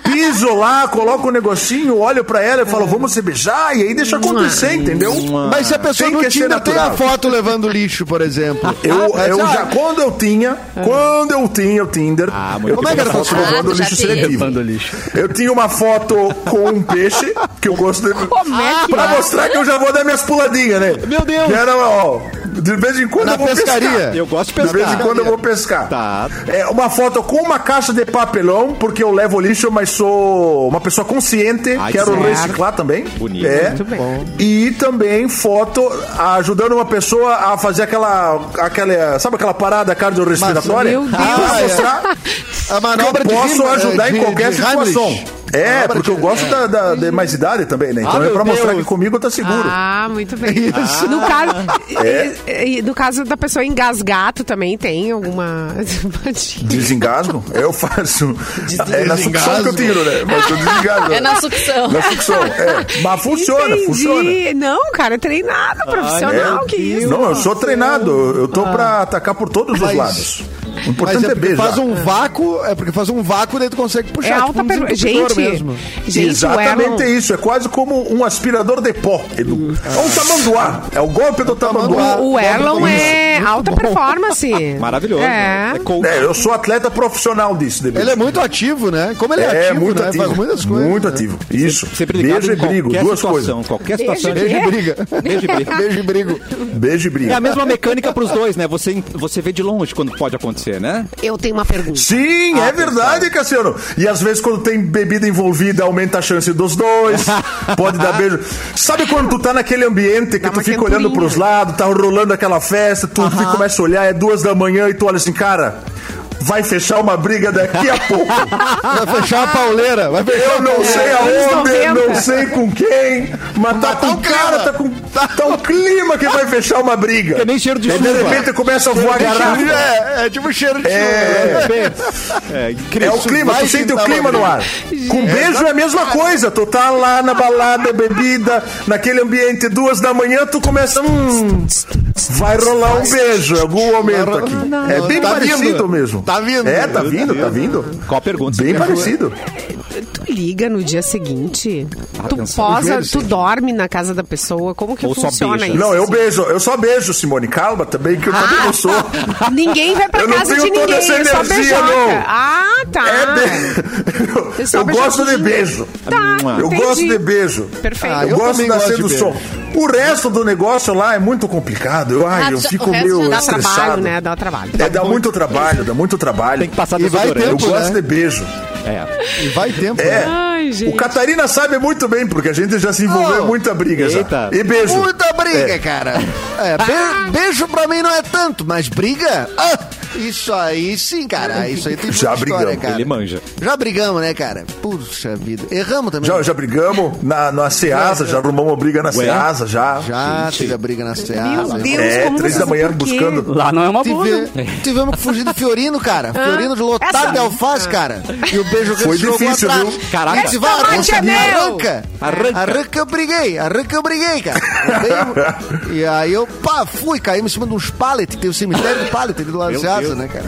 Piso lá, coloco o negocinho, olho pra ela e falo, vamos se beijar, e aí deixa acontecer, entendeu? Mas se a pessoa Tem no que Tinder tem a foto levando lixo, por exemplo. Eu, Mas, eu ah, já, quando eu tinha, quando eu tinha o Tinder, Ah, eu Como é que tinha era foto levando Ah, já lixo seletivo. Levando lixo. Eu tinha uma foto com um peixe, que eu gosto de. pra mostrar que eu já vou dar minhas puladinhas, né? Meu Deus! Que era, ó. De vez em quando Na eu vou pescaria. pescar. Eu gosto de De vez em pescar. quando eu vou pescar. Tá. É uma foto com uma caixa de papelão, porque eu levo lixo, mas sou uma pessoa consciente, Ai, quero certo. reciclar também. Bonito. É. Muito bem. E também foto ajudando uma pessoa a fazer aquela. aquela sabe aquela parada cardiorrespiratória? Meu Deus. Pra mostrar A manobra que eu de posso Heim- ajudar de- em qualquer de situação. Heimlich. É, porque eu gosto da, da- de mais idade também, né? Então Ah, é pra mostrar Deus. que comigo tá seguro. Ah, muito bem. No, caso, e- e- no caso da pessoa engasgar, tu também tem alguma. Desengasgo? Eu faço. É na sucção que eu tiro, né? Mas eu desengasgo. É na sucção. Na sucção, é. Mas funciona, Entendi. funciona. Não, cara, é treinado, profissional, É. que isso. Não, eu sou treinado. Eu tô pra atacar por todos os Mas- lados. O importante Mas é é beijar. faz um vácuo, é porque faz um vácuo, daí tu consegue puxar. É tipo alta um per... desentupidor Gente, mesmo. gente, o Exatamente Elon... isso. É quase como um aspirador de pó, Edu. É um tamanduá. É o golpe do tamanduá. O Erlon é alta performance. Maravilhoso. É. É coach. É, eu sou atleta profissional disso. Ele é muito ativo, né? Como ele é, É, ativo, muito né? ativo. Faz muitas coisas. Muito né? ativo. Isso. Sempre ligado Beijo e brigo, duas coisas. Qualquer situação. Beijo e briga. Beijo e briga. Beijo e brigo. Beijo e brigo. É a mesma mecânica pros dois, né? Você, você vê de longe quando pode acontecer, né? Eu tenho uma pergunta. Sim, Ah, é verdade, Cassiano. E às vezes quando tem bebida envolvida, aumenta a chance dos dois. Pode dar beijo. Sabe quando tu tá naquele ambiente que Dá tu fica olhando quenturinha. pros lados, tá rolando aquela festa, tu fica- começa a olhar, é duas da manhã e tu olha assim, cara, vai fechar uma briga daqui a pouco. Vai fechar a pauleira. Vai fechar Eu não pauleira. sei aonde, 90. não sei com quem, mas tá tá com um cara, tá com tá um clima que vai fechar uma briga. Que nem cheiro de E de chuva. repente começa a voar garrafa. É, é tipo cheiro de É. chuva. É, É incrível. o clima, tu sente o clima no ar. Com beijo é a mesma coisa. Tu tá lá na balada, bebida, naquele ambiente, duas da manhã, tu começa. Hum, vai rolar um beijo em algum momento aqui. É bem Tá parecido vindo. mesmo. Tá vindo. É, tá vindo, tá vindo. Qual a pergunta? Bem parecido. Tu liga no dia seguinte? tu Atenção. posa, tu dorme na casa da pessoa? Como que Ou só funciona beija? isso? Não, eu beijo, eu só beijo, Simone. Calma também, que eu também não sou. Ninguém vai pra Eu casa de toda ninguém, essa é só energia, não. Ah, tá. É be... Você só Eu gosto de beijo. Tá, Eu entendi. gosto de beijo. Perfeito. Ah, Eu, eu gosto de do beijo. O resto do negócio lá é muito complicado. Eu, ai, Ah, eu já- fico o resto meio já dá estressado. trabalho, né? Dá trabalho. É, dá muito trabalho, dá muito trabalho. Tem que passar E vai desodorante. Eu tempo, gosto né? de beijo. É. E vai tempo. É. né? Ai, gente. O Catarina sabe muito bem, porque a gente já se envolveu Oh. em muita briga já. Eita. E beijo. Muita briga, É. cara. É, be- beijo pra mim não é tanto, mas briga? Ah, isso aí sim, cara. Isso aí tem Já muita história, brigamos. cara. Ele manja. Já brigamos, né, cara? Puxa vida. Erramos também. Já, já brigamos na, na Ceasa, já arrumamos uma briga na Ué? Ceasa, já. Já teve a briga na Seasa. Meu Deus, É, como três da manhã buscando. Lá não é uma boa. Tive- né? tivemos que fugir do Fiorino, cara. Fiorino de lotado Essa- de alface, cara. E o beijo Foi jogou difícil, atrás. viu? Caraca. E disse, vai, mate é arranca, arranca. Arranca. Arranca, eu briguei. Arranca, eu briguei, cara. Eu- e aí eu, pá, fui, caímos em cima de uns pallets, que tem o cemitério de pallet ali do lado da Meu Deus. né, cara?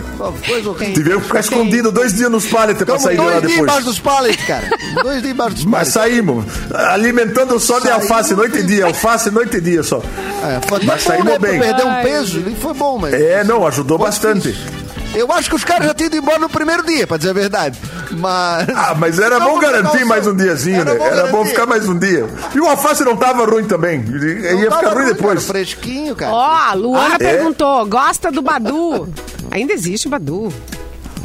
Coisa horrível. Tivemos que ficar escondido dois dias nos pallets pra sair de lá dois dias embaixo depois. dos pallets, cara. Dois dias embaixo dos Mas pallets. saímos, alimentando só de alface noite e dia, alface noite e dia só. É, foi Mas bom, saímos né, bem. perder um peso, e foi bom, mas... É, não, ajudou Foi bastante. difícil. Eu acho que os caras já tinham ido embora no primeiro dia, pra dizer a verdade. Mas. Ah, mas era Não, bom garantir mais um diazinho, Era né? bom Era bom garantir. ficar mais um dia. E o alface não tava ruim também. Não Ia ficar ruim ruim, depois. Cara, fresquinho, cara. Ó, a Luana Ah, é? perguntou, gosta do Badu? Ainda existe o Badu.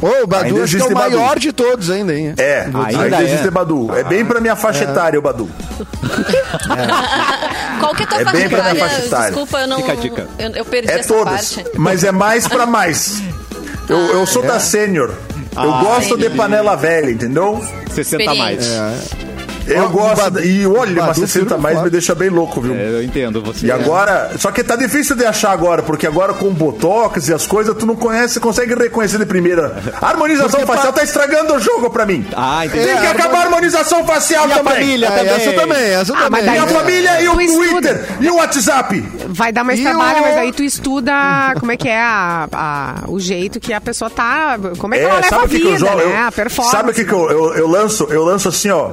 Ô, o Badu Ainda acho que é o Badu. maior de todos ainda, hein? É, Ainda ainda, é. existe Badu. É bem pra minha faixa etária, o Badu. Qual que é a tua É faixa bem pra minha etária? faixa etária. Desculpa, eu não. Fica a dica. Eu, eu perdi É essa todas. parte. Mas é mais pra mais. Eu, eu sou da sênior. Eu gosto de panela velha, entendeu? 60 mais. Eu gosto. Da- e olha, Badu mas 60 firme mais me deixa bem louco, viu? É, eu entendo você. E agora, só que tá difícil de achar agora, porque agora com botox e as coisas, tu não conhece, consegue reconhecer de primeira. A harmonização Porque facial pa- tá estragando o jogo pra mim. Ah, entendi. Tem que É, acabar a harmonização facial E a também. família É, também. essa também, essa Ah, também. E a família e o tu estuda. Twitter e o WhatsApp. Vai dar mais E trabalho, o- mas aí tu estuda como é que é a, a- o jeito que a pessoa tá. Como é que ela É, leva sabe a eu vida, jogo? né? Eu- a performance. sabe o que, que eu, eu, eu lanço? Eu lanço assim, ó.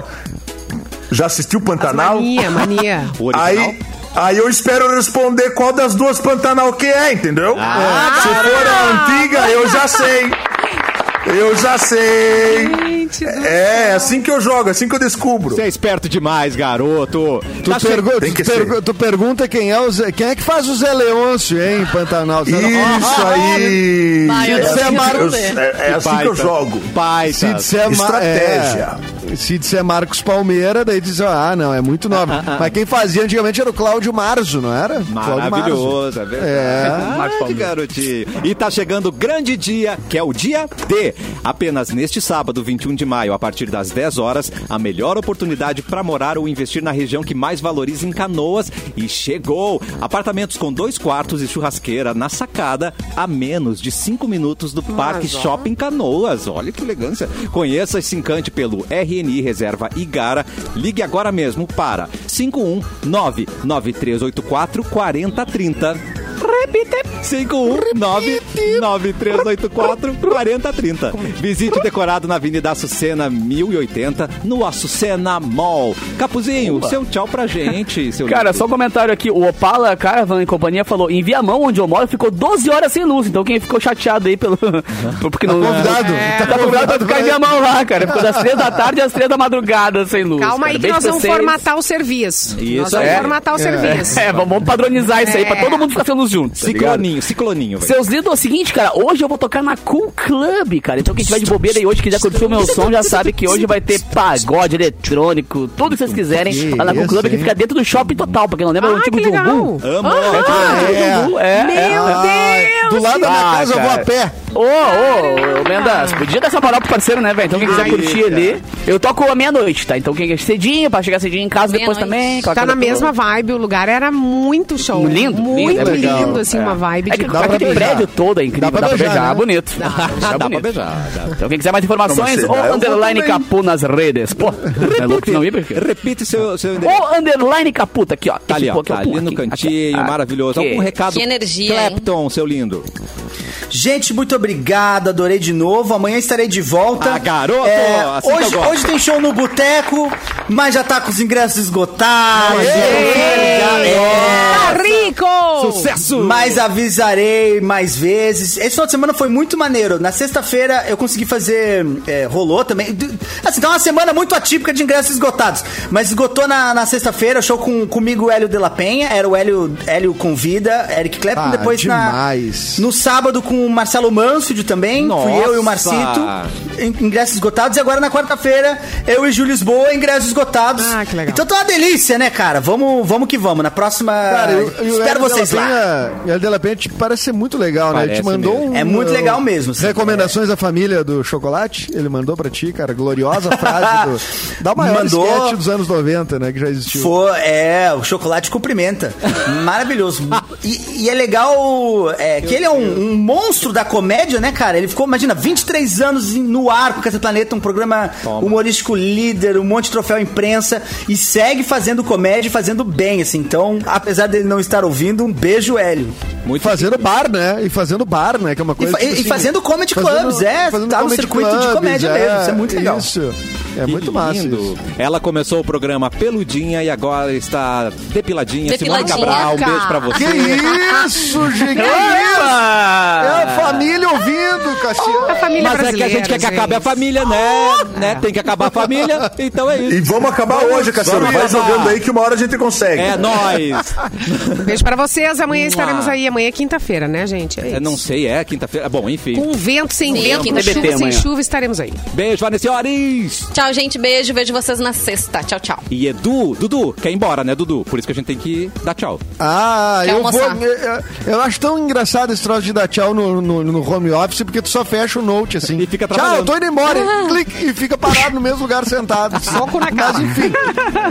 Já assistiu Pantanal? Mania, mania. O original? Aí, aí eu espero responder qual das duas Pantanal que é, entendeu? Ah, Se for a antiga, eu já sei. Eu já sei. Gente do É, é assim que eu jogo, é assim que eu descubro. Você é esperto demais, garoto. Tu, Tá pergu- Tem tu que pergu- tu pergunta quem é, o Zé, quem é que faz o Zé Leôncio, hein, Pantanal? Isso aí. Vai, eu é, assim, eu- é- é assim que eu Baita. jogo. Baita. Se disser Ma- Estratégia. É, se disser Marcos Palmeira, daí diz, ah, não, é muito novo. Mas quem fazia antigamente era o Cláudio Marzo, não era? Maravilhoso, é verdade. É. Verdade, garotinho. E tá chegando o grande dia, que é o dia D. Apenas neste sábado, 21 de maio, a partir das 10 horas, a melhor oportunidade para morar ou investir na região que mais valoriza em Canoas. E chegou! Apartamentos com dois quartos e churrasqueira na sacada, a menos de 5 minutos do Parque Shopping Canoas. Olha que elegância. Conheça e se encante pelo RNI Reserva Igara. Ligue agora mesmo para 5199384 4030. Repite. 51993844030. Visite o decorado na Avenida Açucena 1080, no Açucena Mall. Capuzinho, seu tchau pra gente. Seu Cara, lindo. só um comentário aqui. O Opala Caravan e companhia falou: em Viamão, onde eu moro, ficou 12 horas sem luz. Então quem ficou chateado aí pelo. porque não. Convidado. Tá convidado pra ficar em Viamão lá, cara. Ficou das 3 da tarde às 3 da madrugada sem luz. Calma cara. aí que Beijo nós vamos vocês. formatar o serviço. Isso nós vamos aí. formatar o serviço. É, vamos padronizar isso aí pra É. todo mundo ficar sem luz junto. tá ligado? Cicloninho, cicloninho. velho. Seus lindos, é o seguinte, cara, hoje eu vou tocar na Cool Club, cara. Então quem tiver de bobeira aí hoje, quiser curtir o meu som, já sabe que hoje vai ter pagode eletrônico, tudo que vocês quiserem. Que Lá na Cool Club, que fica dentro do Shopping Total, pra quem não lembra, é o Ah, antigo. Jumbo. Amo. Ah, é. Jumbo, é, Meu é. Deus! Do lado da minha Ah, casa eu vou a pé. Ô, ô, ô, Mendas, podia dar essa moral pro parceiro, né, velho? Então quem quiser Ai, curtir cara. ali, eu toco à meia-noite, tá? Então quem quer cedinho, pra chegar cedinho em casa depois Meia-noite. também. Tá na mesma vibe, o lugar era muito show. Lindo, Muito lindo, é lindo, assim, É. uma vibe É de que Dá pra aquele beijar. prédio todo é incrível, Dá pra dá pra beijar, beijar, né? bonito. Dá, Tá dá pra bonito. beijar. dá. Então quem quiser mais informações, ou dá, eu underline capu nas redes. Pô, é louco que não ia, porque... Repite seu, seu endereço. Ou underline caputa, aqui, ó. Tá ali, ó. Tá pum, ali no cantinho, maravilhoso. Algum recado? Que energia? Clapton, seu lindo. Gente, muito obrigado, adorei de novo. Amanhã estarei de volta. Ah, garoto, É, assim hoje, hoje tem show no Boteco, mas já tá com os ingressos esgotados. Tá É. rico! Sucesso! Mas avisarei mais vezes. Esse final de semana foi muito maneiro. Na sexta-feira eu consegui fazer. é, rolou também. Assim, tá uma semana muito atípica de ingressos esgotados. Mas esgotou na, na sexta-feira, show com, comigo o Hélio de la Penha. Era o Hélio, Hélio Convida, Eric Clapton. Ah, depois demais. na. No sábado com o Marcelo Mansfield também. Fui eu e o Nossa! Marcito. in- Ingressos esgotados. E agora na quarta-feira, eu e Júlio Lisboa, ingressos esgotados. Ah, que legal. Então tá uma delícia, né, cara? Vamos, vamos que vamos. Na próxima. Cara, eu, eu, espero vocês lá. Penha- o Hélio de la Penha te parece ser muito legal, né? Ele te mandou mesmo. um, É muito legal mesmo, assim. Recomendações da família do chocolate. Ele mandou pra ti, cara. Gloriosa frase do, da maior Mandou. sketch dos anos 90, né? Que já existiu. For, é, o chocolate cumprimenta. Maravilhoso. E, e é legal é, que ele é um, um monstro da comédia, né, cara? Ele ficou, imagina, 23 anos no ar com o Casa Planeta, um programa humorístico líder, um monte de troféu imprensa, e segue fazendo comédia e fazendo bem, assim. Então, apesar dele não estar ouvindo, um beijo, Hélio. Muito Fazendo bar, né? E fazendo bar, né? Que é uma E, coisa. fa- tipo e assim, fazendo comedy fazendo- clubs, é, fazendo tá no circuito de clubs, comédia mesmo, isso é muito legal. Isso. É Que muito massa. lindo. Isso. Ela começou o programa peludinha e agora está depiladinha. Simone Depiladinha. Cabral, um beijo pra você. Que isso, isso? É a família ouvindo, Cassiano. A família Mas é que a gente quer que acabe a família, né? né? Tem que acabar a família, então é E isso. vamos acabar hoje, Cassiano. Vai jogando aí que uma hora a gente consegue. É nóis. Beijo pra vocês. Amanhã estaremos aí. Amanhã quinta-feira, né, gente? É Eu não sei, é quinta-feira. Bom, enfim. Com vento, sem Sim, vento, com chuva, sem amanhã. chuva, estaremos aí. Beijo, Vanessiores. Tchau, gente. Beijo. Vejo vocês na sexta. Tchau, tchau. E Edu, Dudu, quer ir embora, né, Dudu? Por isso que a gente tem que dar tchau. Ah, Quer eu almoçar? vou. Eu, eu acho tão engraçado esse troço de dar tchau no, no, no home office, porque tu só fecha o note assim. E fica Tchau, trabalhando. eu tô indo embora. e Clique, e fica parado no mesmo lugar sentado. Soco na cara. Mas enfim.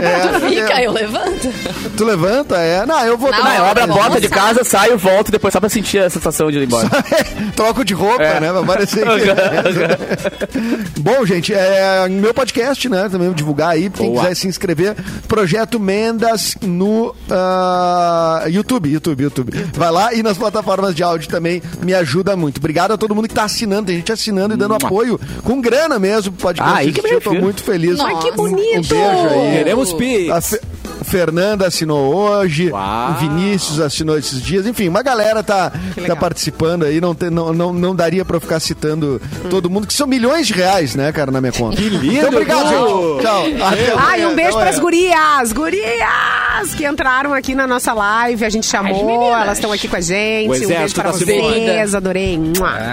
É, Fica, é, eu levanto. tu levanta? É. Não, eu vou Não, Não, eu abro a porta de almoçar. Casa, saio, volto, depois só pra sentir a sensação de ir embora. Troco de roupa, É. né? Pra parecer que... Bom, gente, é meu podcast, né? Também vou divulgar aí, pra quem Boa. quiser se inscrever. Projeto Mendas no ah, YouTube, YouTube, YouTube. Vai lá e nas plataformas de áudio também me ajuda muito. Obrigado a todo mundo que tá assinando, tem gente assinando e dando apoio com grana mesmo pro podcast. Ah, aí que. Eu tô muito feliz. Nossa. Ai, que Um bonito! beijo aí. Queremos Pix. Fernanda assinou hoje, Uau. o Vinícius assinou esses dias, enfim, uma galera tá, tá participando aí, não, tem- não, não, não daria pra eu ficar citando todo mundo, que são milhões de reais, né, cara, na minha conta. Que lindo, Então, obrigado, gente. Tchau. Até Ai, amanhã. um beijo pras gurias! Gurias! Que entraram aqui na nossa live, a gente chamou, elas estão aqui com a gente. Um beijo pra Simone. vocês, adorei.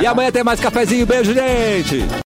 E amanhã tem mais cafezinho. Beijo, gente.